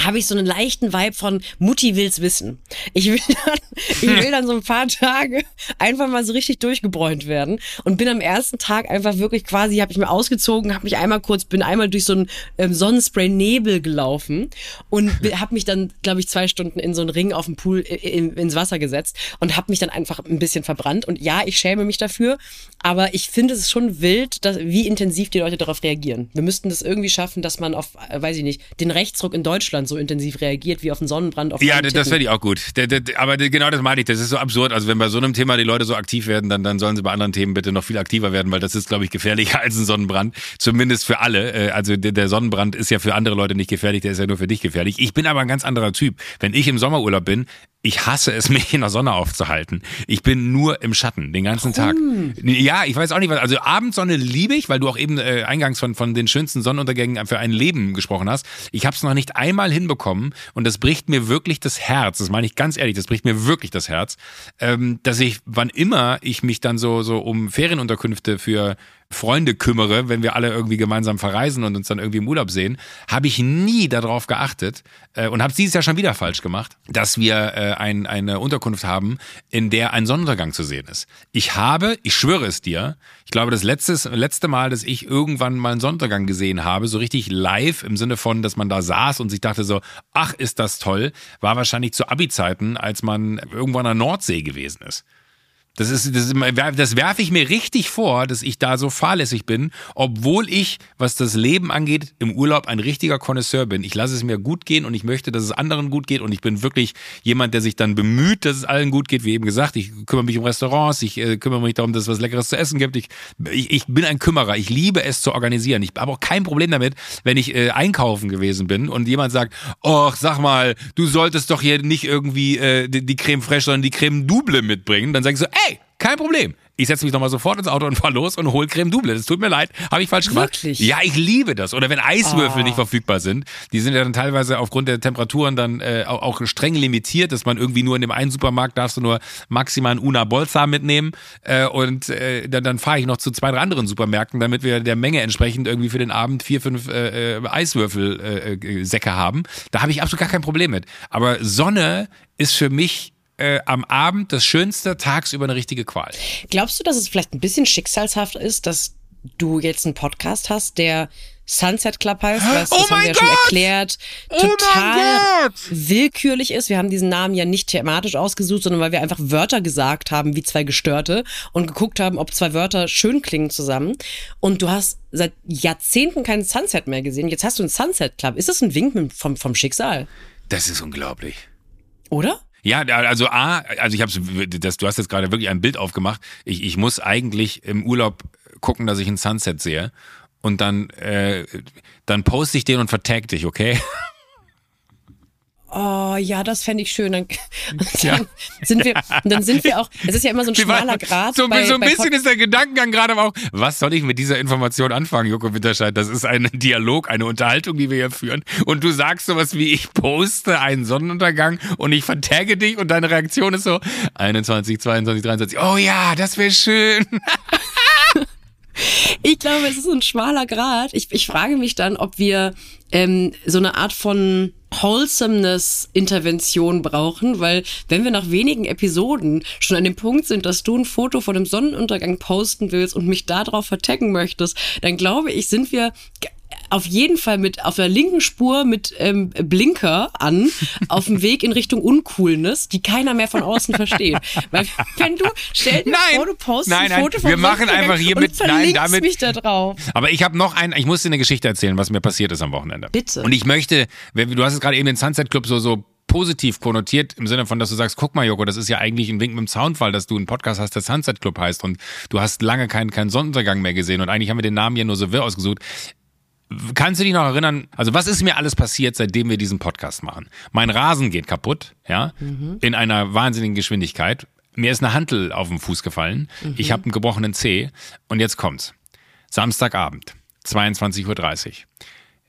Speaker 2: habe ich so einen leichten Vibe von Mutti will's wissen. Ich will dann, ich will dann so ein paar Tage einfach mal so richtig durchgebräunt werden und bin am ersten Tag einfach wirklich quasi, habe ich mir ausgezogen, habe mich einmal kurz, bin einmal durch so einen ähm, Sonnenspray-Nebel gelaufen und habe mich dann, glaube ich, zwei Stunden in so einen Ring auf dem Pool in, ins Wasser gesetzt und habe mich dann einfach ein bisschen verbrannt. Und ja, ich schäme mich dafür, aber ich finde es schon wild, dass, wie intensiv die Leute darauf reagieren. Wir müssten das irgendwie schaffen, dass man auf, äh, weiß ich nicht, den Rechtsruck in Deutschland so intensiv reagiert wie auf den Sonnenbrand auf
Speaker 1: Ja,
Speaker 2: einen
Speaker 1: das, das fände ich auch gut. Der, der, aber genau das meine ich. Das ist so absurd. Also wenn bei so einem Thema die Leute so aktiv werden, dann, dann sollen sie bei anderen Themen bitte noch viel aktiver werden, weil das ist, glaube ich, gefährlicher <laughs> als ein Sonnenbrand. Zumindest für alle. Äh, Also der, der Sonnenbrand ist ja für andere Leute nicht gefährlich, der ist ja nur für dich gefährlich. Ich bin aber ein ganz anderer Typ. Wenn ich im Sommerurlaub bin, ich hasse es, <laughs> mich in der Sonne aufzuhalten. Ich bin nur im Schatten den ganzen Tag. Ja, ich weiß auch nicht was. Also Abendsonne liebe ich, weil du auch eben äh, eingangs von, von den schönsten Sonnenuntergängen für ein Leben gesprochen hast. Ich habe es noch nicht einmal hinbekommen und das bricht mir wirklich das Herz. Das meine ich ganz ehrlich, das bricht mir wirklich das Herz, ähm, dass ich, wann immer ich mich dann so, so um Ferienunterkünfte für Freunde kümmere, wenn wir alle irgendwie gemeinsam verreisen und uns dann irgendwie im Urlaub sehen, habe ich nie darauf geachtet äh, und habe es dieses Jahr schon wieder falsch gemacht, dass wir äh, ein, eine Unterkunft haben, in der ein Sonnenuntergang zu sehen ist. Ich habe, ich schwöre es dir, ich glaube, das letztes, letzte Mal, dass ich irgendwann mal einen Sonnenuntergang gesehen habe, so richtig live im Sinne von, dass man da saß und sich dachte so, ach, ist das toll, war wahrscheinlich zu Abi-Zeiten, als man irgendwo an der Nordsee gewesen ist. Das ist, das, ist, das werfe ich mir richtig vor, dass ich da so fahrlässig bin, obwohl ich, was das Leben angeht, im Urlaub ein richtiger Connoisseur bin. Ich lasse es mir gut gehen und ich möchte, dass es anderen gut geht und ich bin wirklich jemand, der sich dann bemüht, dass es allen gut geht, wie eben gesagt. Ich kümmere mich um Restaurants, ich äh, kümmere mich darum, dass es was Leckeres zu essen gibt. Ich, ich, ich bin ein Kümmerer. Ich liebe es zu organisieren. Ich habe auch kein Problem damit, wenn ich äh, einkaufen gewesen bin und jemand sagt, ach, sag mal, du solltest doch hier nicht irgendwie äh, die, die Creme fraiche, sondern die Creme double mitbringen. Dann sag ich so, ey, kein Problem. Ich setze mich nochmal sofort ins Auto und fahr los und hol Creme Double. Das tut mir leid, habe ich falsch gemacht.
Speaker 2: Wirklich?
Speaker 1: Ja, ich liebe das. Oder wenn Eiswürfel
Speaker 2: Ah.
Speaker 1: nicht verfügbar sind, die sind ja dann teilweise aufgrund der Temperaturen dann äh, auch, auch streng limitiert, dass man irgendwie nur in dem einen Supermarkt darfst du nur maximal einen Una Bolsa mitnehmen äh, und äh, dann, dann fahre ich noch zu zwei, drei anderen Supermärkten, damit wir der Menge entsprechend irgendwie für den Abend vier, fünf äh, äh, Eiswürfelsäcke äh, äh, Säcke haben. Da habe ich absolut gar kein Problem mit. Aber Sonne ist für mich äh, am Abend das Schönste, tagsüber eine richtige Qual.
Speaker 2: Glaubst du, dass es vielleicht ein bisschen schicksalshaft ist, dass du jetzt einen Podcast hast, der Sunset Club heißt? Du,
Speaker 1: Oh
Speaker 2: das haben wir ja schon erklärt.
Speaker 1: Oh
Speaker 2: Total
Speaker 1: Gott!
Speaker 2: willkürlich ist. Wir haben diesen Namen ja nicht thematisch ausgesucht, sondern weil wir einfach Wörter gesagt haben, wie zwei Gestörte und geguckt haben, ob zwei Wörter schön klingen zusammen. Und du hast seit Jahrzehnten keinen Sunset mehr gesehen. Jetzt hast du einen Sunset Club. Ist das ein Wink vom, vom Schicksal?
Speaker 1: Das ist unglaublich.
Speaker 2: Oder?
Speaker 1: Ja, also A, also ich habe das, du hast jetzt gerade wirklich ein Bild aufgemacht. Ich, ich muss eigentlich im Urlaub gucken, dass ich ein Sunset sehe. Und dann, äh, dann poste ich den und vertag dich, okay? <laughs>
Speaker 2: Oh ja, das fände ich schön. Dann, <laughs>
Speaker 1: Ja.
Speaker 2: dann sind wir, dann sind wir auch. Es ist ja immer so ein schmaler Grad.
Speaker 1: So,
Speaker 2: bei,
Speaker 1: so ein bisschen
Speaker 2: Pod-
Speaker 1: ist der Gedankengang gerade aber auch, was soll ich mit dieser Information anfangen, Joko Winterscheid? Das ist ein Dialog, eine Unterhaltung, die wir hier führen. Und du sagst sowas wie, ich poste einen Sonnenuntergang und ich vertagge dich und deine Reaktion ist so 21, 22, 23. Oh ja, das wäre schön. <laughs>
Speaker 2: Ich glaube, es ist so ein schmaler Grad. Ich, ich frage mich dann, ob wir ähm, so eine Art von Wholesomeness-Intervention brauchen, weil wenn wir nach wenigen Episoden schon an dem Punkt sind, dass du ein Foto von dem Sonnenuntergang posten willst und mich darauf vertecken möchtest, dann glaube ich, sind wir auf jeden Fall mit auf der linken Spur mit ähm, Blinker an, auf dem Weg in Richtung Uncoolness, die keiner mehr von außen versteht. Weil wenn du, stell dir
Speaker 1: Nein.
Speaker 2: vor, du postest
Speaker 1: Nein,
Speaker 2: ein
Speaker 1: nein,
Speaker 2: Foto vom
Speaker 1: wir machen einfach hier mit- nein, damit-
Speaker 2: mich da drauf.
Speaker 1: Aber ich habe noch ein, ich muss dir eine Geschichte erzählen, was mir passiert ist am Wochenende.
Speaker 2: Bitte.
Speaker 1: Und ich möchte, du hast es gerade eben den Sunset Club so, so positiv konnotiert im Sinne von, dass du sagst, guck mal, Joko, das ist ja eigentlich ein Wink mit dem Soundfall, dass du einen Podcast hast, der Sunset Club heißt und du hast lange keinen, keinen Sonnenuntergang mehr gesehen und eigentlich haben wir den Namen ja nur so wirr ausgesucht. Kannst du dich noch erinnern, also was ist mir alles passiert, seitdem wir diesen Podcast machen? Mein Rasen geht kaputt, ja, in einer wahnsinnigen Geschwindigkeit. Mir ist eine Hantel auf den Fuß gefallen. Ich habe einen gebrochenen Zeh und jetzt kommt's. Samstagabend, 22.30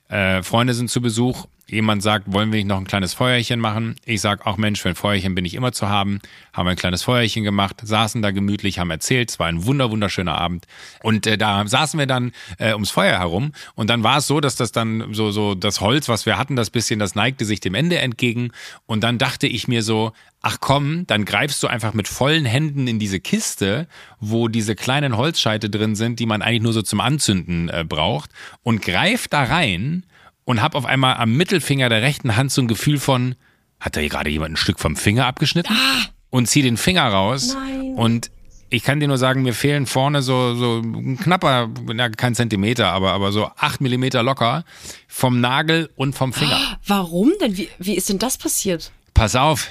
Speaker 1: Uhr. Äh, Freunde sind zu Besuch. Jemand sagt, wollen wir nicht noch ein kleines Feuerchen machen? Ich sag, ach Mensch, für ein Feuerchen bin ich immer zu haben. Haben wir ein kleines Feuerchen gemacht, saßen da gemütlich, haben erzählt. Es war ein wunder wunderschöner Abend. Und äh, da saßen wir dann äh, ums Feuer herum. Und dann war es so, dass das dann so so das Holz, was wir hatten, das bisschen, das neigte sich dem Ende entgegen. Und dann dachte ich mir so, ach komm, dann greifst du einfach mit vollen Händen in diese Kiste, wo diese kleinen Holzscheite drin sind, die man eigentlich nur so zum Anzünden äh, braucht, und greif da rein und hab auf einmal am Mittelfinger der rechten Hand so ein Gefühl von, hat da hier gerade jemand ein Stück vom Finger abgeschnitten? Und zieh den Finger raus.
Speaker 2: Nein.
Speaker 1: Und ich kann dir nur sagen, mir fehlen vorne so, so ein knapper, na, kein Zentimeter, aber, aber so acht Millimeter locker vom Nagel und vom Finger.
Speaker 2: Warum denn? Wie, wie ist denn das passiert?
Speaker 1: Pass auf,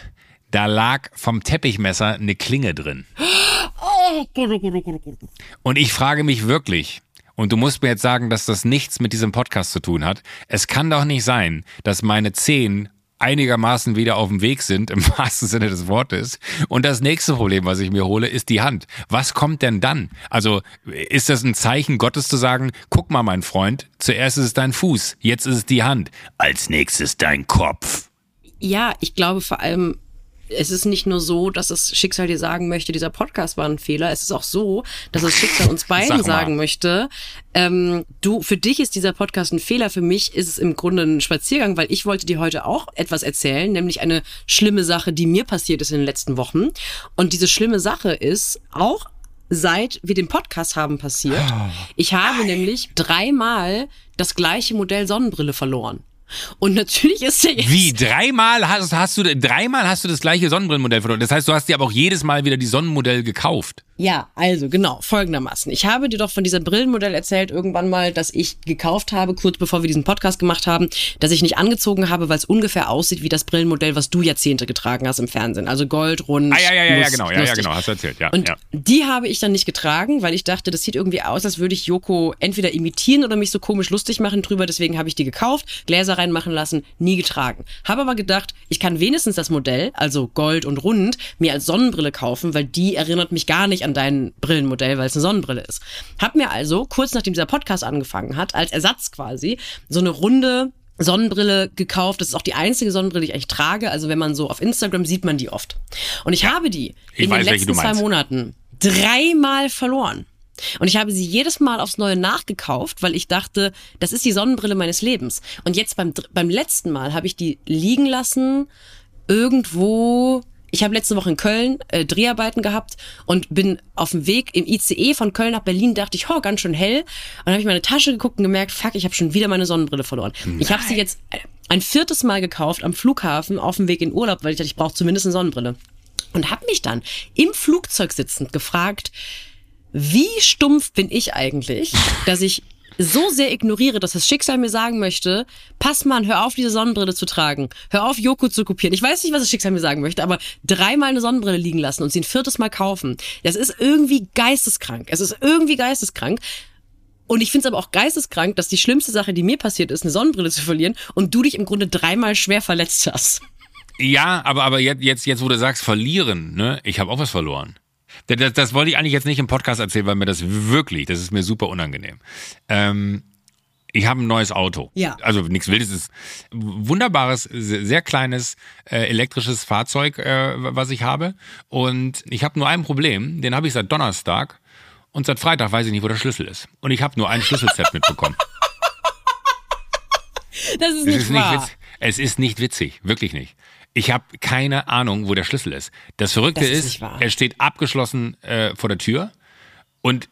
Speaker 1: da lag vom Teppichmesser eine Klinge drin. Und ich frage mich wirklich, und du musst mir jetzt sagen, dass das nichts mit diesem Podcast zu tun hat. Es kann doch nicht sein, dass meine Zehen einigermaßen wieder auf dem Weg sind, im <laughs> wahrsten Sinne des Wortes. Und das nächste Problem, was ich mir hole, ist die Hand. Was kommt denn dann? Also ist das ein Zeichen Gottes zu sagen, guck mal, mein Freund, zuerst ist es dein Fuß, jetzt ist es die Hand, als nächstes dein Kopf.
Speaker 2: Ja, ich glaube vor allem, es ist nicht nur so, dass das Schicksal dir sagen möchte, dieser Podcast war ein Fehler. Es ist auch so, dass das Schicksal uns <laughs> beiden sagen möchte, ähm, du, für dich ist dieser Podcast ein Fehler. Für mich ist es im Grunde ein Spaziergang, weil ich wollte dir heute auch etwas erzählen, nämlich eine schlimme Sache, die mir passiert ist in den letzten Wochen. Und diese schlimme Sache ist auch seit wir den Podcast haben passiert. Ich habe nämlich dreimal das gleiche Modell Sonnenbrille verloren. Und natürlich ist der jetzt.
Speaker 1: Wie? Dreimal hast, hast du dreimal hast du das gleiche Sonnenbrillenmodell verloren. Das heißt, du hast dir aber auch jedes Mal wieder die Sonnenmodell gekauft.
Speaker 2: Ja, also genau, folgendermaßen. Ich habe dir doch von diesem Brillenmodell erzählt irgendwann mal, dass ich gekauft habe, kurz bevor wir diesen Podcast gemacht haben, dass ich nicht angezogen habe, weil es ungefähr aussieht wie das Brillenmodell, was du Jahrzehnte getragen hast im Fernsehen. Also Gold, rund.
Speaker 1: Ah, ja, ja, ja, ja genau, ja, ja, genau, hast du erzählt, ja.
Speaker 2: Und
Speaker 1: ja.
Speaker 2: die habe ich dann nicht getragen, weil ich dachte, das sieht irgendwie aus, als würde ich Joko entweder imitieren oder mich so komisch lustig machen drüber. Deswegen habe ich die gekauft, Gläser reinmachen lassen, nie getragen. Habe aber gedacht, ich kann wenigstens das Modell, also Gold und Rund, mir als Sonnenbrille kaufen, weil die erinnert mich gar nicht an dein Brillenmodell, weil es eine Sonnenbrille ist. Hab mir also, kurz nachdem dieser Podcast angefangen hat, als Ersatz quasi, so eine runde Sonnenbrille gekauft. Das ist auch die einzige Sonnenbrille, die ich eigentlich trage. Also wenn man so auf Instagram sieht man die oft. Und ich habe die
Speaker 1: Ich
Speaker 2: in
Speaker 1: weiß,
Speaker 2: den letzten zwei. Monaten dreimal verloren. Und ich habe sie jedes Mal aufs Neue nachgekauft, weil ich dachte, das ist die Sonnenbrille meines Lebens. Und jetzt beim, beim letzten Mal habe ich die liegen lassen irgendwo. Ich habe letzte Woche in Köln äh, Dreharbeiten gehabt und bin auf dem Weg im ICE von Köln nach Berlin, dachte ich, oh, ganz schön hell. Und dann habe ich meine Tasche geguckt und gemerkt, fuck, ich habe schon wieder meine Sonnenbrille verloren. Ich habe sie jetzt ein viertes Mal gekauft am Flughafen auf dem Weg in Urlaub, weil ich dachte, ich brauche zumindest eine Sonnenbrille. Und habe mich dann im Flugzeug sitzend gefragt, wie stumpf bin ich eigentlich, dass ich so sehr ignoriere, dass das Schicksal mir sagen möchte, pass mal, hör auf, diese Sonnenbrille zu tragen. Hör auf, Joko zu kopieren. Ich weiß nicht, was das Schicksal mir sagen möchte, aber dreimal eine Sonnenbrille liegen lassen und sie ein viertes Mal kaufen. Das ist irgendwie geisteskrank. Es ist irgendwie geisteskrank. Und ich finde es aber auch geisteskrank, dass die schlimmste Sache, die mir passiert ist, eine Sonnenbrille zu verlieren und du dich im Grunde dreimal schwer verletzt hast.
Speaker 1: Ja, aber, aber jetzt, jetzt, jetzt, wo du sagst, verlieren, ne? Ich habe auch was verloren. Das, das, wollte ich eigentlich jetzt nicht im Podcast erzählen, weil mir das wirklich, das ist mir super unangenehm. Ähm, ich habe ein neues Auto.
Speaker 2: Ja.
Speaker 1: Also nichts Wildes, es ist wunderbares, sehr kleines äh, elektrisches Fahrzeug, äh, was ich habe. Und ich habe nur ein Problem, den habe ich seit Donnerstag und seit Freitag weiß ich nicht, wo der Schlüssel ist. Und ich habe nur ein Schlüsselset mitbekommen. <laughs>
Speaker 2: Das ist
Speaker 1: Es
Speaker 2: nicht
Speaker 1: ist nicht,
Speaker 2: wahr.
Speaker 1: witz, es ist nicht witzig, wirklich nicht. Ich habe keine Ahnung, wo der Schlüssel ist. Das Verrückte
Speaker 2: Das ist
Speaker 1: ist, er steht abgeschlossen äh, vor der Tür und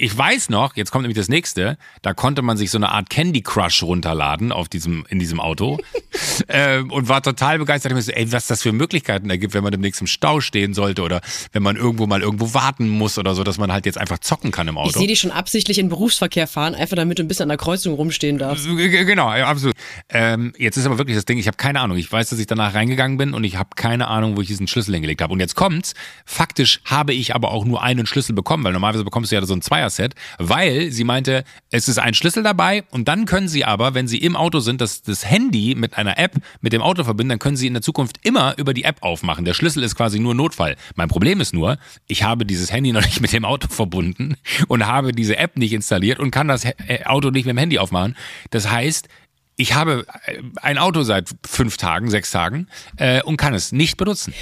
Speaker 1: ich weiß noch, jetzt kommt nämlich das nächste, da konnte man sich so eine Art Candy Crush runterladen auf diesem, in diesem Auto <laughs> ähm, und war total begeistert. Ich mir so, ey, was das für Möglichkeiten da gibt, wenn man demnächst im Stau stehen sollte oder wenn man irgendwo mal irgendwo warten muss oder so, dass man halt jetzt einfach zocken kann im
Speaker 2: Ich
Speaker 1: Auto.
Speaker 2: sehe dich schon absichtlich in Berufsverkehr fahren, einfach damit du ein bisschen an der Kreuzung rumstehen darfst.
Speaker 1: Genau, ja, absolut. Ähm, jetzt ist aber wirklich das Ding, ich habe keine Ahnung. Ich weiß, dass ich danach reingegangen bin und ich habe keine Ahnung, wo ich diesen Schlüssel hingelegt habe. Und jetzt kommt's. Faktisch habe ich aber auch nur einen Schlüssel bekommen, weil normalerweise bekommst du ja so ein Zweierset, weil sie meinte, es ist ein Schlüssel dabei und dann können sie aber, wenn sie im Auto sind, das, das Handy mit einer App mit dem Auto verbinden, dann können sie in der Zukunft immer über die App aufmachen. Der Schlüssel ist quasi nur Notfall. Mein Problem ist nur, ich habe dieses Handy noch <laughs> nicht mit dem Auto verbunden und habe diese App nicht installiert und kann das äh, Auto nicht mit dem Handy aufmachen. Das heißt, ich habe äh, ein Auto seit fünf Tagen, sechs Tagen äh, und kann es nicht benutzen.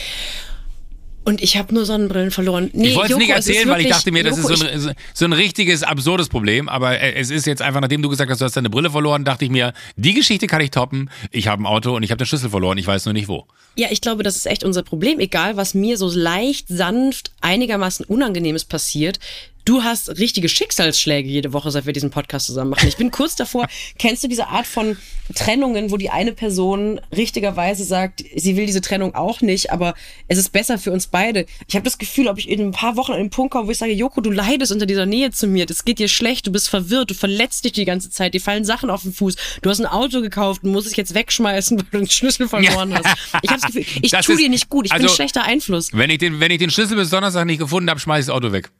Speaker 2: Und ich habe nur Sonnenbrillen verloren. Nee,
Speaker 1: ich wollte es nicht erzählen, weil ich dachte mir, das
Speaker 2: Joko,
Speaker 1: ist so ein, so ein richtiges, absurdes Problem. Aber äh, es ist jetzt einfach, nachdem du gesagt hast, du hast deine Brille verloren, dachte ich mir, die Geschichte kann ich toppen. Ich habe ein Auto und ich habe den Schlüssel verloren. Ich weiß nur nicht wo.
Speaker 2: Ja, ich glaube, das ist echt unser Problem. Egal, was mir so leicht, sanft, einigermaßen Unangenehmes passiert. Du hast richtige Schicksalsschläge jede Woche, seit wir diesen Podcast zusammen machen. Ich bin kurz davor. <laughs> Kennst du diese Art von Trennungen, wo die eine Person richtigerweise sagt, sie will diese Trennung auch nicht, aber es ist besser für uns beide. Ich habe das Gefühl, ob ich in ein paar Wochen an den Punkt komme, wo ich sage, Joko, du leidest unter dieser Nähe zu mir. Das geht dir schlecht, du bist verwirrt, du verletzt dich die ganze Zeit, dir fallen Sachen auf den Fuß. Du hast ein Auto gekauft und musst es jetzt wegschmeißen, <laughs> weil du den Schlüssel verloren hast. Ich habe das Gefühl, ich
Speaker 1: Das
Speaker 2: tu
Speaker 1: ist-
Speaker 2: dir nicht gut. Ich bin
Speaker 1: also-
Speaker 2: ein schlechter Einfluss.
Speaker 1: Wenn ich den, wenn ich den Schlüssel bis Donnerstag nicht gefunden habe, schmeiß ich das Auto weg.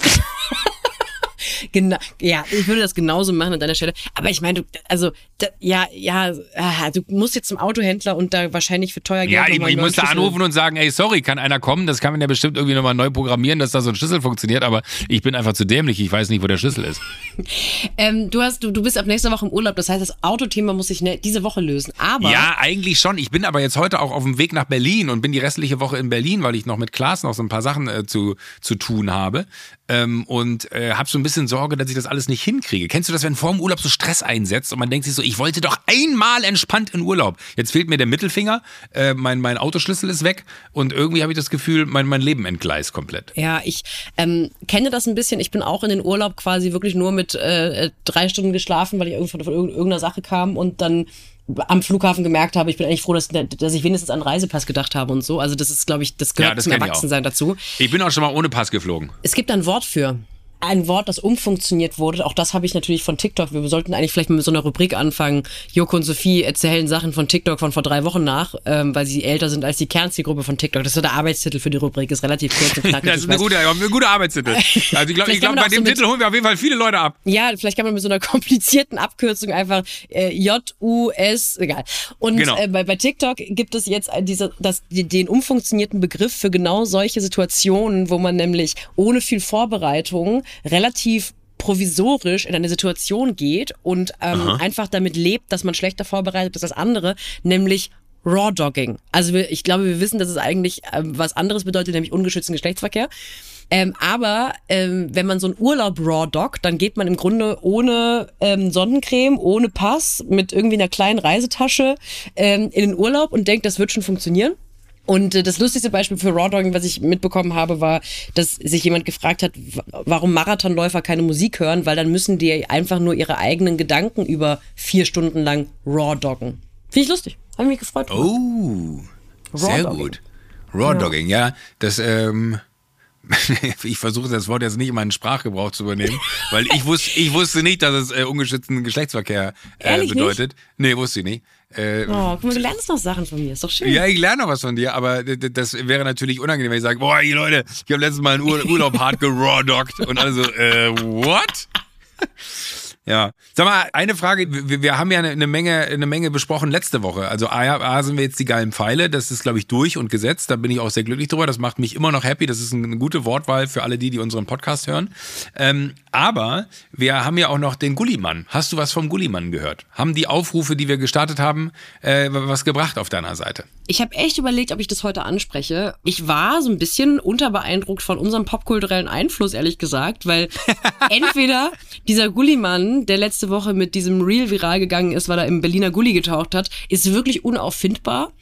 Speaker 1: <laughs>
Speaker 2: Genau, ja, ich würde das genauso machen an deiner Stelle. Aber ich meine, du, also, da, ja, ja, ah, du musst jetzt zum Autohändler und da wahrscheinlich für teuer Geld
Speaker 1: Ja, ich, ich musste
Speaker 2: Schlüssel-
Speaker 1: anrufen und sagen, ey, sorry, kann einer kommen? Das kann man ja bestimmt irgendwie nochmal neu programmieren, dass da so ein Schlüssel funktioniert, aber ich bin einfach zu dämlich, ich weiß nicht, wo der Schlüssel ist. <laughs>
Speaker 2: Ähm, du hast, du, du bist ab nächster Woche im Urlaub, das heißt, das Autothema muss sich ne, diese Woche lösen. Aber
Speaker 1: Ja, eigentlich schon. Ich bin aber jetzt heute auch auf dem Weg nach Berlin und bin die restliche Woche in Berlin, weil ich noch mit Klaas noch so ein paar Sachen äh, zu, zu tun habe. Ähm, und äh, habe so ein bisschen Sorge, dass ich das alles nicht hinkriege. Kennst du das, wenn vor dem Urlaub so Stress einsetzt und man denkt sich so, ich wollte doch einmal entspannt in Urlaub. Jetzt fehlt mir der Mittelfinger, äh, mein, mein Autoschlüssel ist weg und irgendwie habe ich das Gefühl, mein, mein Leben entgleist komplett.
Speaker 2: Ja, ich ähm, kenne das ein bisschen. Ich bin auch in den Urlaub quasi wirklich nur mit äh, drei Stunden geschlafen, weil ich irgend- von, von irgendeiner Sache kam und dann am Flughafen gemerkt habe, ich bin eigentlich froh, dass, dass ich wenigstens an Reisepass gedacht habe und so. Also das ist, glaube ich, das gehört
Speaker 1: Ja, das
Speaker 2: zum. Erwachsensein dazu.
Speaker 1: Ich bin auch schon mal ohne Pass geflogen.
Speaker 2: Es gibt ein Wort für. Ein Wort, das umfunktioniert wurde. Auch das habe ich natürlich von TikTok. Wir sollten eigentlich vielleicht mit so einer Rubrik anfangen. Joko und Sophie erzählen Sachen von TikTok von vor drei Wochen nach, ähm, weil sie älter sind als die Kernzielgruppe von TikTok. Das ist so der Arbeitstitel für die Rubrik. Ist relativ kurz und knackig. <laughs>
Speaker 1: Das ist eine gute, eine gute Arbeitstitel. <laughs> Also ich glaube, glaub, bei dem
Speaker 2: so mit-
Speaker 1: Titel holen wir auf jeden Fall viele Leute ab.
Speaker 2: Ja, vielleicht kann man mit so einer komplizierten Abkürzung einfach äh, J-U-S, egal. Und
Speaker 1: Genau.
Speaker 2: äh, bei, bei TikTok gibt es jetzt diese, das, den umfunktionierten Begriff für genau solche Situationen, wo man nämlich ohne viel Vorbereitung relativ provisorisch in eine Situation geht und ähm, einfach damit lebt, dass man schlechter vorbereitet ist als andere, nämlich Raw Dogging. Also wir, ich glaube, wir wissen, dass es eigentlich ähm, was anderes bedeutet, nämlich ungeschützten Geschlechtsverkehr. Ähm, aber ähm, wenn man so einen Urlaub raw doggt, dann geht man im Grunde ohne ähm, Sonnencreme, ohne Pass, mit irgendwie einer kleinen Reisetasche ähm, in den Urlaub und denkt, das wird schon funktionieren. Und äh, das lustigste Beispiel für Raw Dogging, was ich mitbekommen habe, war, dass sich jemand gefragt hat, warum Marathonläufer keine Musik hören, weil dann müssen die einfach nur ihre eigenen Gedanken über vier Stunden lang Raw doggen. Finde ich lustig. Habe mich gefreut.
Speaker 1: Oh, sehr gut. Raw Dogging, ja. Das, ähm, <laughs> ich versuche das Wort jetzt nicht in meinen Sprachgebrauch zu übernehmen, weil ich wusste, ich wusste nicht, dass es äh, ungeschützten Geschlechtsverkehr äh,
Speaker 2: Ehrlich nicht?
Speaker 1: bedeutet. Nee, wusste ich nicht. Äh,
Speaker 2: Oh, guck mal, du lernst noch Sachen von mir. Ist doch schön.
Speaker 1: Ja, ich lerne noch was von dir, aber das wäre natürlich unangenehm, wenn ich sage, boah, ihr Leute, ich habe letztes Mal einen Ur Urlaub hart gerawdoggt und alle so, äh, what? Ja. Sag mal, eine Frage, wir, wir haben ja eine, eine Menge, eine Menge besprochen letzte Woche. Also A, A sind wir jetzt die geilen Pfeile, das ist, glaube ich, durch und gesetzt. Da bin ich auch sehr glücklich drüber. Das macht mich immer noch happy. Das ist eine gute Wortwahl für alle die, die unseren Podcast hören. Ähm, aber wir haben ja auch noch den Gullimann. Hast du was vom Gullimann gehört? Haben die Aufrufe, die wir gestartet haben, äh, was gebracht auf deiner Seite?
Speaker 2: Ich habe echt überlegt, ob ich das heute anspreche. Ich war so ein bisschen unterbeeindruckt von unserem popkulturellen Einfluss, ehrlich gesagt, weil <laughs> entweder dieser Gullimann, der letzte Woche mit diesem Reel viral gegangen ist, weil er im Berliner Gulli getaucht hat, ist wirklich unauffindbar.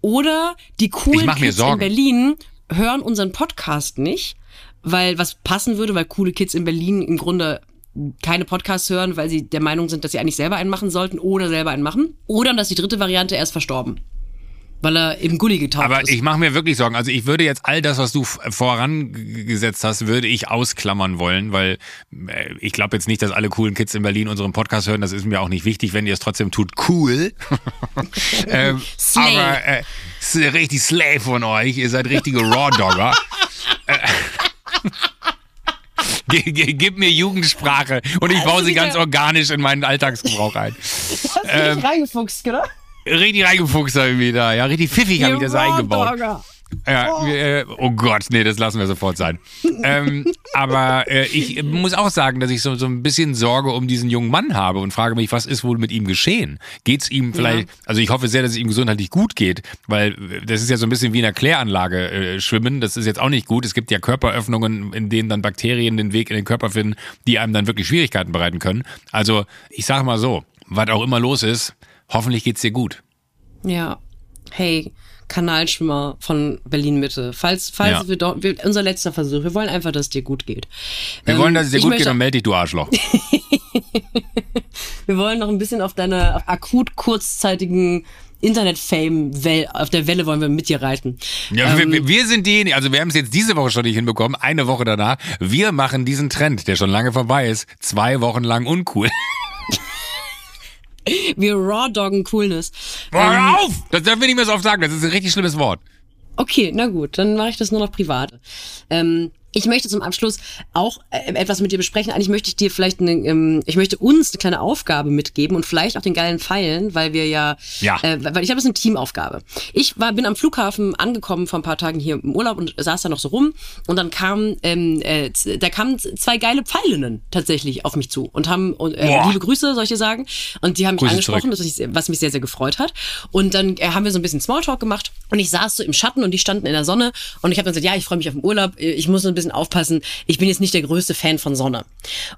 Speaker 2: Oder die coolen Kids in
Speaker 1: Sorgen.
Speaker 2: Berlin hören unseren Podcast nicht, weil was passen würde, weil coole Kids in Berlin im Grunde keine Podcasts hören, weil sie der Meinung sind, dass sie eigentlich selber einen machen sollten oder selber einen machen. Oder dass die dritte Variante, er ist verstorben. Weil er im Gulli getaucht
Speaker 1: Aber
Speaker 2: ist.
Speaker 1: ich mache mir wirklich Sorgen. Also ich würde jetzt all das, was du vorangesetzt hast, würde ich ausklammern wollen, weil äh, ich glaube jetzt nicht, dass alle coolen Kids in Berlin unseren Podcast hören. Das ist mir auch nicht wichtig. Wenn ihr es trotzdem tut, cool. <laughs> ähm,
Speaker 2: Slay.
Speaker 1: aber äh, ist richtig Slay von euch. Ihr seid richtige Raw-Dogger. <laughs> Äh, <laughs> Ge- ge- Gib mir Jugendsprache und ich baue sie ganz organisch in meinen Alltagsgebrauch ein.
Speaker 2: Hast du
Speaker 1: ähm,
Speaker 2: nicht reingefuchst, oder?
Speaker 1: Richtig reingefuchst habe ich wieder. Ja, richtig pfiffig habe ich das eingebaut. Ja, oh. Äh, oh Gott, nee, das lassen wir sofort sein. ähm, <laughs> aber äh, ich muss auch sagen, dass ich so, so ein bisschen Sorge um diesen jungen Mann habe und frage mich, was ist wohl mit ihm geschehen? Geht's ihm vielleicht, also ich hoffe sehr, dass es ihm gesundheitlich gut geht, weil äh, das ist ja so ein bisschen wie in einer Kläranlage äh, schwimmen. Das ist jetzt auch nicht gut. Es gibt ja Körperöffnungen, in denen dann Bakterien den Weg in den Körper finden, die einem dann wirklich Schwierigkeiten bereiten können. Also ich sage mal so, was auch immer los ist, hoffentlich geht's dir gut.
Speaker 2: Ja. Hey, Kanalschwimmer von Berlin Mitte. Falls, falls
Speaker 1: Ja.
Speaker 2: wir doch, wir, unser letzter Versuch. Wir wollen einfach, dass es dir gut geht.
Speaker 1: Wir
Speaker 2: Ähm,
Speaker 1: wollen, dass es dir gut geht und melde dich, du Arschloch. <laughs>
Speaker 2: Wir wollen noch ein bisschen auf deine auf akut kurzzeitigen Internet-Fame auf der Welle wollen wir mit dir reiten.
Speaker 1: Ja, wir- wir, wir sind diejenigen, also wir haben es jetzt diese Woche schon nicht hinbekommen, eine Woche danach. Wir machen diesen Trend, der schon lange vorbei ist, zwei Wochen lang uncool. <laughs> <laughs>
Speaker 2: Wir raw-doggen Coolness.
Speaker 1: Hör auf! Das dürfen wir nicht mehr so oft sagen, das ist ein richtig schlimmes Wort.
Speaker 2: Okay, na gut, dann mache ich das nur noch privat. Ähm, ich möchte zum Abschluss auch äh, etwas mit dir besprechen. Eigentlich möchte ich dir vielleicht, eine, ähm, ich möchte uns eine kleine Aufgabe mitgeben und vielleicht auch den geilen Pfeilen, weil wir ja,
Speaker 1: Ja.
Speaker 2: Äh, weil ich habe es eine Teamaufgabe. Ich war, bin am Flughafen angekommen vor ein paar Tagen hier im Urlaub und saß da noch so rum und dann kamen, ähm, äh, da kamen zwei geile Pfeilinnen tatsächlich auf mich zu und haben äh,
Speaker 1: Boah.
Speaker 2: liebe Grüße, soll ich dir sagen, und die haben mich
Speaker 1: Grüße
Speaker 2: angesprochen,
Speaker 1: zurück.
Speaker 2: was mich sehr sehr gefreut hat. Und dann äh, haben wir so ein bisschen Smalltalk gemacht und ich saß so im Schatten und die standen in der Sonne und ich habe dann gesagt, ja, ich freue mich auf den Urlaub, ich muss nur ein bisschen aufpassen, ich bin jetzt nicht der größte Fan von Sonne.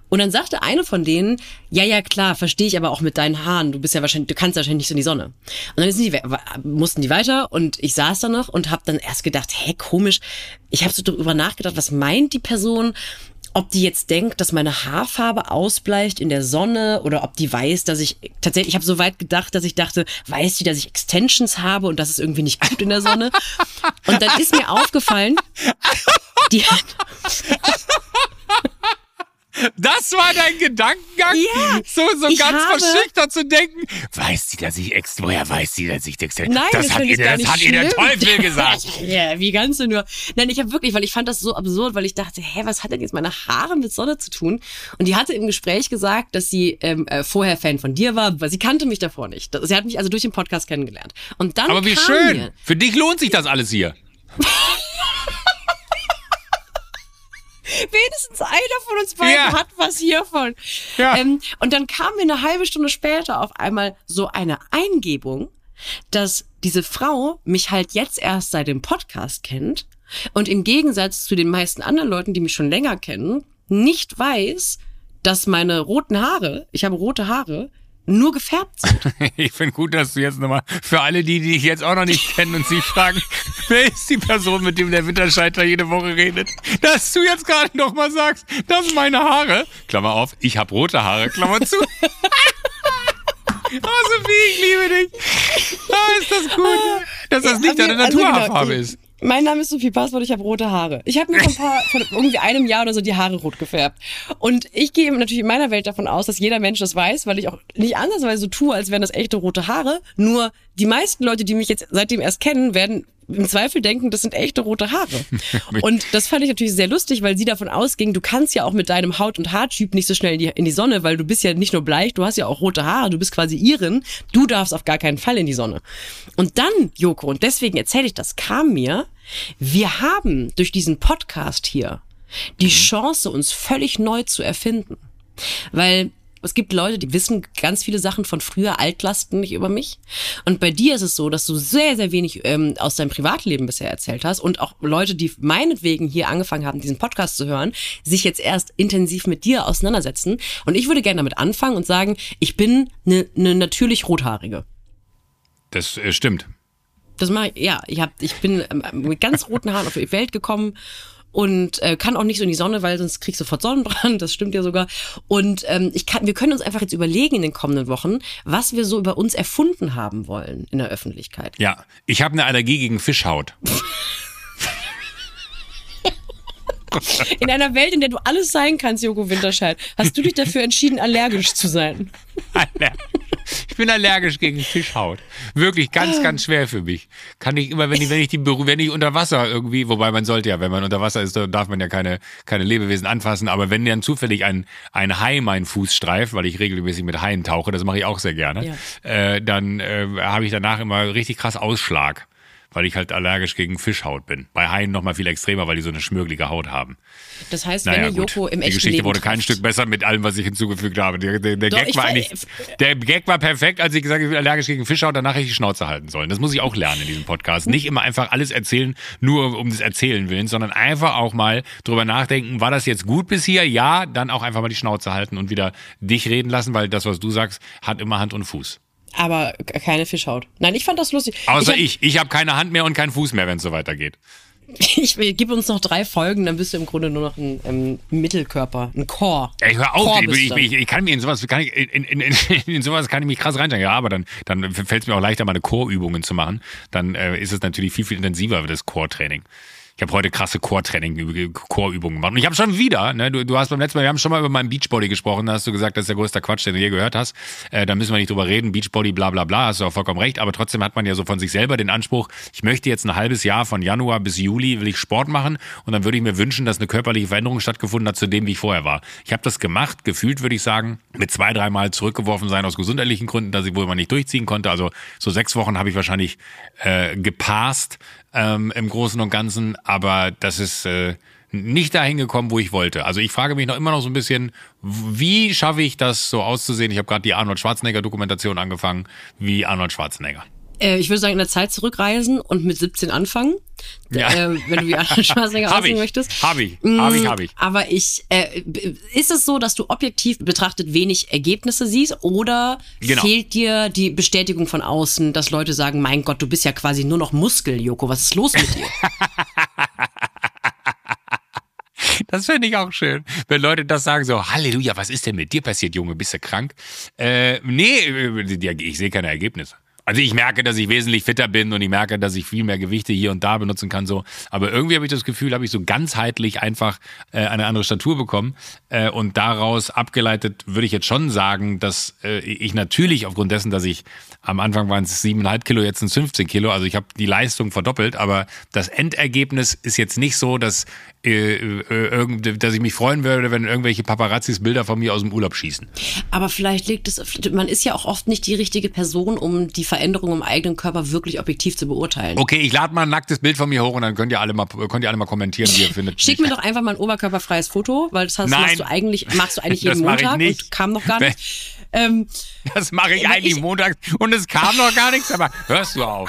Speaker 2: Und dann sagte eine von denen, ja, ja, klar, verstehe ich aber auch mit deinen Haaren, du bist ja wahrscheinlich, du kannst wahrscheinlich nicht so in die Sonne. Und dann die, mussten die weiter und ich saß da noch und habe dann erst gedacht, hä, komisch, ich habe so drüber nachgedacht, was meint die Person? Ob die jetzt denkt, dass meine Haarfarbe ausbleicht in der Sonne oder ob die weiß, dass ich tatsächlich, ich habe so weit gedacht, dass ich dachte, weiß die, dass ich Extensions habe und das ist irgendwie nicht gut in der Sonne. Und dann ist mir aufgefallen, die hat,
Speaker 1: Das war dein Gedankengang?
Speaker 2: Ja,
Speaker 1: So, so ganz
Speaker 2: habe-
Speaker 1: verschüchtert zu denken. Weiß sie, dass ich extra, woher weiß sie, dass ich extra,
Speaker 2: Nein,
Speaker 1: das,
Speaker 2: das
Speaker 1: hat ihr, das hat ihr der. Teufel <laughs> gesagt.
Speaker 2: Ja, wie kannst du nur? Nein, ich habe wirklich, weil ich fand das so absurd, weil ich dachte, hä, was hat denn jetzt meine Haare mit Sonne zu tun? Und die hatte im Gespräch gesagt, dass sie ähm, äh, vorher Fan von dir war, weil sie kannte mich davor nicht. Sie hat mich also durch den Podcast kennengelernt. Und dann
Speaker 1: Aber wie schön.
Speaker 2: Mir,
Speaker 1: Für dich lohnt sich das alles hier. <laughs>
Speaker 2: wenigstens einer von uns beiden
Speaker 1: Ja.
Speaker 2: hat was hiervon.
Speaker 1: Ja.
Speaker 2: Ähm, und dann kam mir eine halbe Stunde später auf einmal so eine Eingebung, dass diese Frau mich halt jetzt erst seit dem Podcast kennt und im Gegensatz zu den meisten anderen Leuten, die mich schon länger kennen, nicht weiß, dass meine roten Haare, ich habe rote Haare, nur gefärbt sind. <laughs>
Speaker 1: Ich finde gut, dass du jetzt nochmal für alle die, die dich jetzt auch noch nicht kennen und sich fragen, <laughs> wer ist die Person, mit dem der Winterscheiter jede Woche redet, dass du jetzt gerade nochmal sagst, das sind meine Haare. Klammer auf, ich habe rote Haare, Klammer zu. <laughs> Oh, Sophie, ich liebe dich. Ah, ist das gut, dass das nicht deine
Speaker 2: Also genau,
Speaker 1: Naturhaarfarbe
Speaker 2: ich-
Speaker 1: ist.
Speaker 2: Mein Name ist Sophie Passwort, ich habe rote Haare. Ich habe mir vor, ein paar, <laughs> vor irgendwie einem Jahr oder so die Haare rot gefärbt. Und ich gehe natürlich in meiner Welt davon aus, dass jeder Mensch das weiß, weil ich auch nicht ansatzweise so tue, als wären das echte rote Haare. Nur die meisten Leute, die mich jetzt seitdem erst kennen, werden im Zweifel denken, das sind echte rote Haare. <laughs> Und das fand ich natürlich sehr lustig, weil sie davon ausging, du kannst ja auch mit deinem Haut- und Haartyp nicht so schnell in die, in die Sonne, weil du bist ja nicht nur bleich, du hast ja auch rote Haare, du bist quasi Iren, du darfst auf gar keinen Fall in die Sonne. Und dann, Joko, und deswegen erzähle ich das, kam mir, wir haben durch diesen Podcast hier die Chance, uns völlig neu zu erfinden. Weil es gibt Leute, die wissen ganz viele Sachen von früher, Altlasten nicht über mich. Und bei dir ist es so, dass du sehr, sehr wenig ähm, aus deinem Privatleben bisher erzählt hast und auch Leute, die meinetwegen hier angefangen haben, diesen Podcast zu hören, sich jetzt erst intensiv mit dir auseinandersetzen. Und ich würde gerne damit anfangen und sagen, ich bin eine ne natürlich Rothaarige.
Speaker 1: Das äh, stimmt.
Speaker 2: Das mache ich, ja, ich, hab, ich bin ähm, mit ganz roten Haaren auf die Welt gekommen und äh, kann auch nicht so in die Sonne, weil sonst kriegst du sofort Sonnenbrand, das stimmt ja sogar. Und ähm, ich kann, wir können uns einfach jetzt überlegen in den kommenden Wochen, was wir so über uns erfunden haben wollen in der Öffentlichkeit.
Speaker 1: Ja, ich habe eine Allergie gegen Fischhaut. <laughs>
Speaker 2: In einer Welt, in der du alles sein kannst, Joko Winterscheid, hast du dich dafür entschieden, allergisch zu sein. <laughs>
Speaker 1: Aller- Ich bin allergisch gegen Fischhaut. Wirklich ganz, ganz schwer für mich. Kann ich immer, wenn ich, wenn ich die wenn ich unter Wasser irgendwie, wobei man sollte ja, wenn man unter Wasser ist, dann darf man ja keine, keine Lebewesen anfassen, aber wenn dann zufällig ein, ein Hai meinen Fuß streift, weil ich regelmäßig mit Haien tauche, das mache ich auch sehr gerne,
Speaker 2: Ja.
Speaker 1: äh, dann äh, habe ich danach immer richtig krass Ausschlag. Weil ich halt allergisch gegen Fischhaut bin. Bei Haien noch mal viel extremer, weil die so eine schmürgelige Haut haben.
Speaker 2: Das heißt,
Speaker 1: Naja,
Speaker 2: wenn ihr
Speaker 1: gut.
Speaker 2: Joko im
Speaker 1: die
Speaker 2: echten
Speaker 1: Geschichte
Speaker 2: Leben
Speaker 1: wurde kein
Speaker 2: trefft-
Speaker 1: Stück besser mit allem, was ich hinzugefügt habe. Der, der, der
Speaker 2: Doch,
Speaker 1: Gag war eigentlich, der Gag war perfekt, als ich gesagt habe, ich bin allergisch gegen Fischhaut, danach hätte ich die Schnauze halten sollen. Das muss ich auch lernen in diesem Podcast. Nicht immer einfach alles erzählen, nur um des Erzählen willen, sondern einfach auch mal drüber nachdenken, war das jetzt gut bis hier? Ja, dann auch einfach mal die Schnauze halten und wieder dich reden lassen, weil das, was du sagst, hat immer Hand und Fuß.
Speaker 2: Aber keine Fischhaut. Nein, ich fand das lustig.
Speaker 1: Außer
Speaker 2: hab-
Speaker 1: ich. Ich habe keine Hand mehr und keinen Fuß mehr, wenn es so weitergeht. <laughs>
Speaker 2: Ich will, gib uns noch drei Folgen, dann bist du im Grunde nur noch ein ähm, Mittelkörper, ein Core.
Speaker 1: Ey, hör auf, ich, ich, ich, ich kann mir in sowas, kann ich, in, in, in, <laughs> in sowas kann ich mich krass reinsteigen. Ja, aber dann, dann fällt es mir auch leichter, meine Chorübungen zu machen. Dann äh, ist es natürlich viel, viel intensiver, das Chortraining. Ich habe heute krasse Chortraining, Chorübungen gemacht. Und ich habe schon wieder, ne, du, du hast beim letzten Mal, wir haben schon mal über meinen Beachbody gesprochen, da hast du gesagt, das ist der größte Quatsch, den du je gehört hast. Äh, da müssen wir nicht drüber reden, Beachbody, bla bla bla, hast du auch vollkommen recht. Aber trotzdem hat man ja so von sich selber den Anspruch, ich möchte jetzt ein halbes Jahr von Januar bis Juli will ich Sport machen und dann würde ich mir wünschen, dass eine körperliche Veränderung stattgefunden hat zu dem, wie ich vorher war. Ich habe das gemacht, gefühlt würde ich sagen, mit zwei, dreimal zurückgeworfen sein aus gesundheitlichen Gründen, dass ich wohl mal nicht durchziehen konnte. Also so sechs Wochen habe ich wahrscheinlich äh, gepasst ähm, im Großen und Ganzen, aber das ist äh, nicht dahin gekommen, wo ich wollte. Also ich frage mich noch immer noch so ein bisschen, wie schaffe ich das so auszusehen? Ich habe gerade die Arnold Schwarzenegger Dokumentation angefangen, wie Arnold Schwarzenegger.
Speaker 2: Äh, ich würde sagen, in der Zeit zurückreisen und mit 17 anfangen.
Speaker 1: Ja.
Speaker 2: Äh, wenn du wie Arnold Schwarzenegger aussehen
Speaker 1: ich,
Speaker 2: möchtest.
Speaker 1: hab ich, hab ich, hab ich.
Speaker 2: Aber ich, äh, ist es so, dass du objektiv betrachtet wenig Ergebnisse siehst oder
Speaker 1: Genau.
Speaker 2: fehlt dir die Bestätigung von außen, dass Leute sagen, mein Gott, du bist ja quasi nur noch Muskel, Joko, was ist los mit dir? <laughs>
Speaker 1: Das finde ich auch schön. Wenn Leute das sagen, so, Halleluja, was ist denn mit dir passiert, Junge? Bist du krank? Äh, nee, äh, ich sehe keine Ergebnisse. Also ich merke, dass ich wesentlich fitter bin und ich merke, dass ich viel mehr Gewichte hier und da benutzen kann. So, aber irgendwie habe ich das Gefühl, habe ich so ganzheitlich einfach äh, eine andere Statur bekommen äh, und daraus abgeleitet würde ich jetzt schon sagen, dass äh, ich natürlich aufgrund dessen, dass ich am Anfang waren es siebeneinhalb Kilo, jetzt sind es 15 Kilo. Also ich habe die Leistung verdoppelt, aber das Endergebnis ist jetzt nicht so, dass dass ich mich freuen würde, wenn irgendwelche Paparazzis Bilder von mir aus dem Urlaub schießen.
Speaker 2: Aber vielleicht liegt es, man ist ja auch oft nicht die richtige Person, um die Veränderung im eigenen Körper wirklich objektiv zu beurteilen.
Speaker 1: Okay, ich lade mal ein nacktes Bild von mir hoch und dann könnt ihr alle mal, könnt ihr alle mal kommentieren, wie ihr findet. <laughs>
Speaker 2: Schick mir doch einfach mal ein oberkörperfreies Foto, weil das hast, Nein. machst du eigentlich, machst du eigentlich <laughs> jeden Montag und kam noch gar nicht. <laughs>
Speaker 1: Ähm, das mache ich eigentlich ich, montags und es kam noch gar nichts, aber hörst du auf.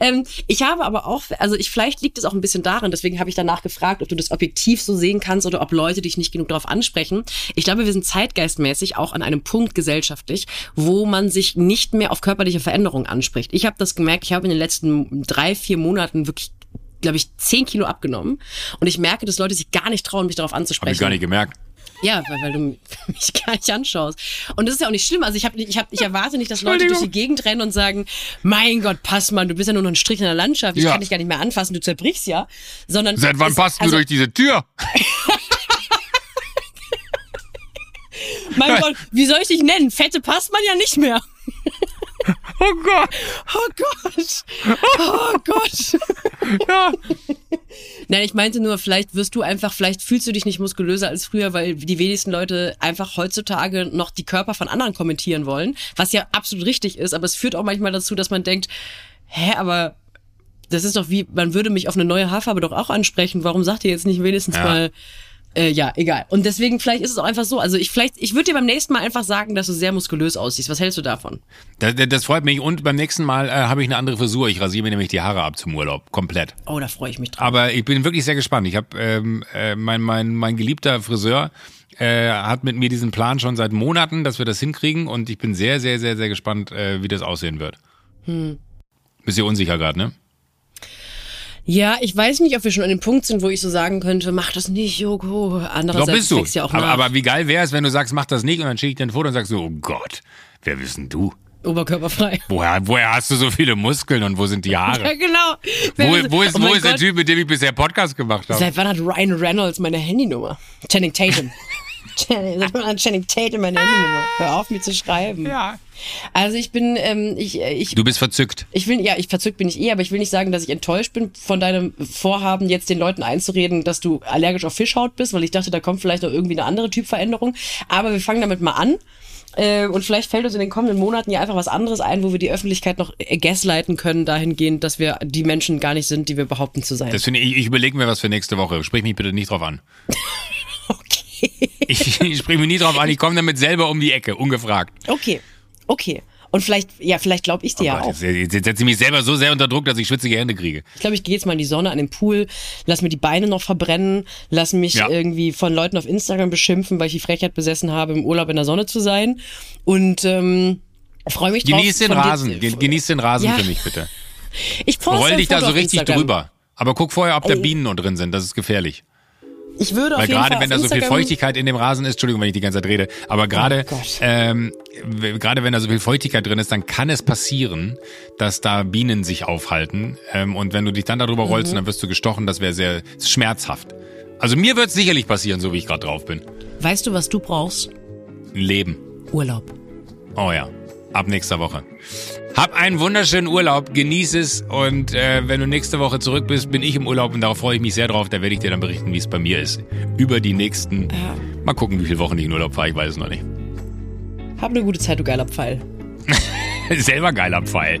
Speaker 2: Ähm, ich habe aber auch, also ich vielleicht liegt es auch ein bisschen darin, deswegen habe ich danach gefragt, ob du das objektiv so sehen kannst oder ob Leute dich nicht genug darauf ansprechen. Ich glaube, wir sind zeitgeistmäßig auch an einem Punkt gesellschaftlich, wo man sich nicht mehr auf körperliche Veränderungen anspricht. Ich habe das gemerkt, ich habe in den letzten drei, vier Monaten wirklich glaube ich, zehn Kilo abgenommen. Und ich merke, dass Leute sich gar nicht trauen, mich darauf anzusprechen. Habe
Speaker 1: ich gar nicht gemerkt.
Speaker 2: Ja, weil, weil du <laughs> mich gar nicht anschaust. Und das ist ja auch nicht schlimm. Also ich, hab, ich, hab, ich erwarte nicht, dass Leute durch die Gegend rennen und sagen, mein Gott, pass mal, du bist ja nur noch ein Strich in der Landschaft, ich ja. kann dich gar nicht mehr anfassen, du zerbrichst ja. Sondern
Speaker 1: Seit wann passt also, du durch diese Tür?
Speaker 2: mein Gott, wie soll ich dich nennen? Fette passt man ja nicht mehr.
Speaker 1: Oh Gott.
Speaker 2: Oh Gott. Oh Gott. Ja. Nein, ich meinte nur, vielleicht wirst du einfach, vielleicht fühlst du dich nicht muskulöser als früher, weil die wenigsten Leute einfach heutzutage noch die Körper von anderen kommentieren wollen, was ja absolut richtig ist, aber es führt auch manchmal dazu, dass man denkt, hä, aber das ist doch wie, man würde mich auf eine neue Haarfarbe doch auch ansprechen. Warum sagt ihr jetzt nicht wenigstens ja. mal, äh, ja, egal. Und deswegen vielleicht ist es auch einfach so. Also ich vielleicht, ich würde dir beim nächsten Mal einfach sagen, dass du sehr muskulös aussiehst. Was hältst du davon?
Speaker 1: Das, das freut mich. Und beim nächsten Mal äh, habe ich eine andere Frisur. Ich rasiere mir nämlich die Haare ab zum Urlaub. Komplett.
Speaker 2: Oh, da freue ich mich drauf.
Speaker 1: Aber ich bin wirklich sehr gespannt. Ich habe ähm, äh, mein, mein, mein geliebter Friseur äh, hat mit mir diesen Plan schon seit Monaten, dass wir das hinkriegen. Und ich bin sehr, sehr, sehr, sehr gespannt, äh, wie das aussehen wird. Hm. Bist du unsicher gerade, ne?
Speaker 2: Ja, ich weiß nicht, ob wir schon an dem Punkt sind, wo ich so sagen könnte, mach das nicht, Joko. Andererseits
Speaker 1: Doch bist du. Ja auch aber, aber, wie geil wäre es, wenn du sagst, mach das nicht und dann schicke ich dir ein Foto und sagst so, oh Gott, wer bist denn du?
Speaker 2: Oberkörperfrei.
Speaker 1: Woher, woher hast du so viele Muskeln und wo sind die Haare? <laughs>
Speaker 2: Ja, genau.
Speaker 1: Wo, wo ist, oh wo ist der Typ, mit dem ich bisher Podcast gemacht habe?
Speaker 2: Seit wann hat Ryan Reynolds meine Handynummer? Channing Tatum. <laughs> Channing Tatum meine Handynummer. Hör auf, mir zu schreiben.
Speaker 1: Ja.
Speaker 2: Also ich bin, ähm, ich, äh, ich.
Speaker 1: Du bist verzückt.
Speaker 2: Ich will, ja, ich verzückt bin ich eh, aber ich will nicht sagen, dass ich enttäuscht bin von deinem Vorhaben, jetzt den Leuten einzureden, dass du allergisch auf Fischhaut bist, weil ich dachte, da kommt vielleicht noch irgendwie eine andere Typveränderung. Aber wir fangen damit mal an. Äh, und vielleicht fällt uns in den kommenden Monaten ja einfach was anderes ein, wo wir die Öffentlichkeit noch gaslighten können, dahingehend, dass wir die Menschen gar nicht sind, die wir behaupten zu sein.
Speaker 1: Das finde ich, ich überlege mir was für nächste Woche. Sprich mich bitte nicht drauf an. <laughs> okay. Ich, <laughs> ich sprich mich nie drauf an, ich komme damit selber um die Ecke, ungefragt.
Speaker 2: Okay. Okay. Und vielleicht, ja, vielleicht glaube ich dir oh ja Gott,
Speaker 1: auch. Jetzt, jetzt setze ich mich selber so sehr unter Druck, dass ich schwitzige Hände kriege.
Speaker 2: Ich glaube, ich gehe jetzt mal in die Sonne, an den Pool, lass mir die Beine noch verbrennen, lass mich ja. irgendwie von Leuten auf Instagram beschimpfen, weil ich die Frechheit besessen habe, im Urlaub in der Sonne zu sein. Und ähm, freue mich
Speaker 1: Genieß drauf. Den Rasen, dir, genieß den Rasen ja. für mich, bitte.
Speaker 2: Ich
Speaker 1: Roll dich da so richtig drüber. Aber guck vorher, ob da Bienen noch drin sind. Das ist gefährlich.
Speaker 2: Ich würde
Speaker 1: Weil
Speaker 2: auf jeden
Speaker 1: gerade
Speaker 2: Fall
Speaker 1: wenn da so viel Feuchtigkeit in dem Rasen ist, Entschuldigung, wenn ich die ganze Zeit rede, aber gerade oh ähm, gerade wenn da so viel Feuchtigkeit drin ist, dann kann es passieren, dass da Bienen sich aufhalten ähm, und wenn du dich dann darüber rollst, mhm. dann wirst du gestochen, das wäre sehr schmerzhaft. Also mir wird es sicherlich passieren, so wie ich gerade drauf bin.
Speaker 2: Weißt du, was du brauchst?
Speaker 1: Leben.
Speaker 2: Urlaub.
Speaker 1: Oh ja, ab nächster Woche. Hab einen wunderschönen Urlaub, genieß es und äh, wenn du nächste Woche zurück bist, bin ich im Urlaub und darauf freue ich mich sehr drauf. Da werde ich dir dann berichten, wie es bei mir ist. Über die nächsten. Ja. Mal gucken, wie viele Wochen ich in Urlaub fahre, ich weiß es noch nicht.
Speaker 2: Hab eine gute Zeit, du geiler Pfeil. <laughs>
Speaker 1: Selber geiler Pfeil.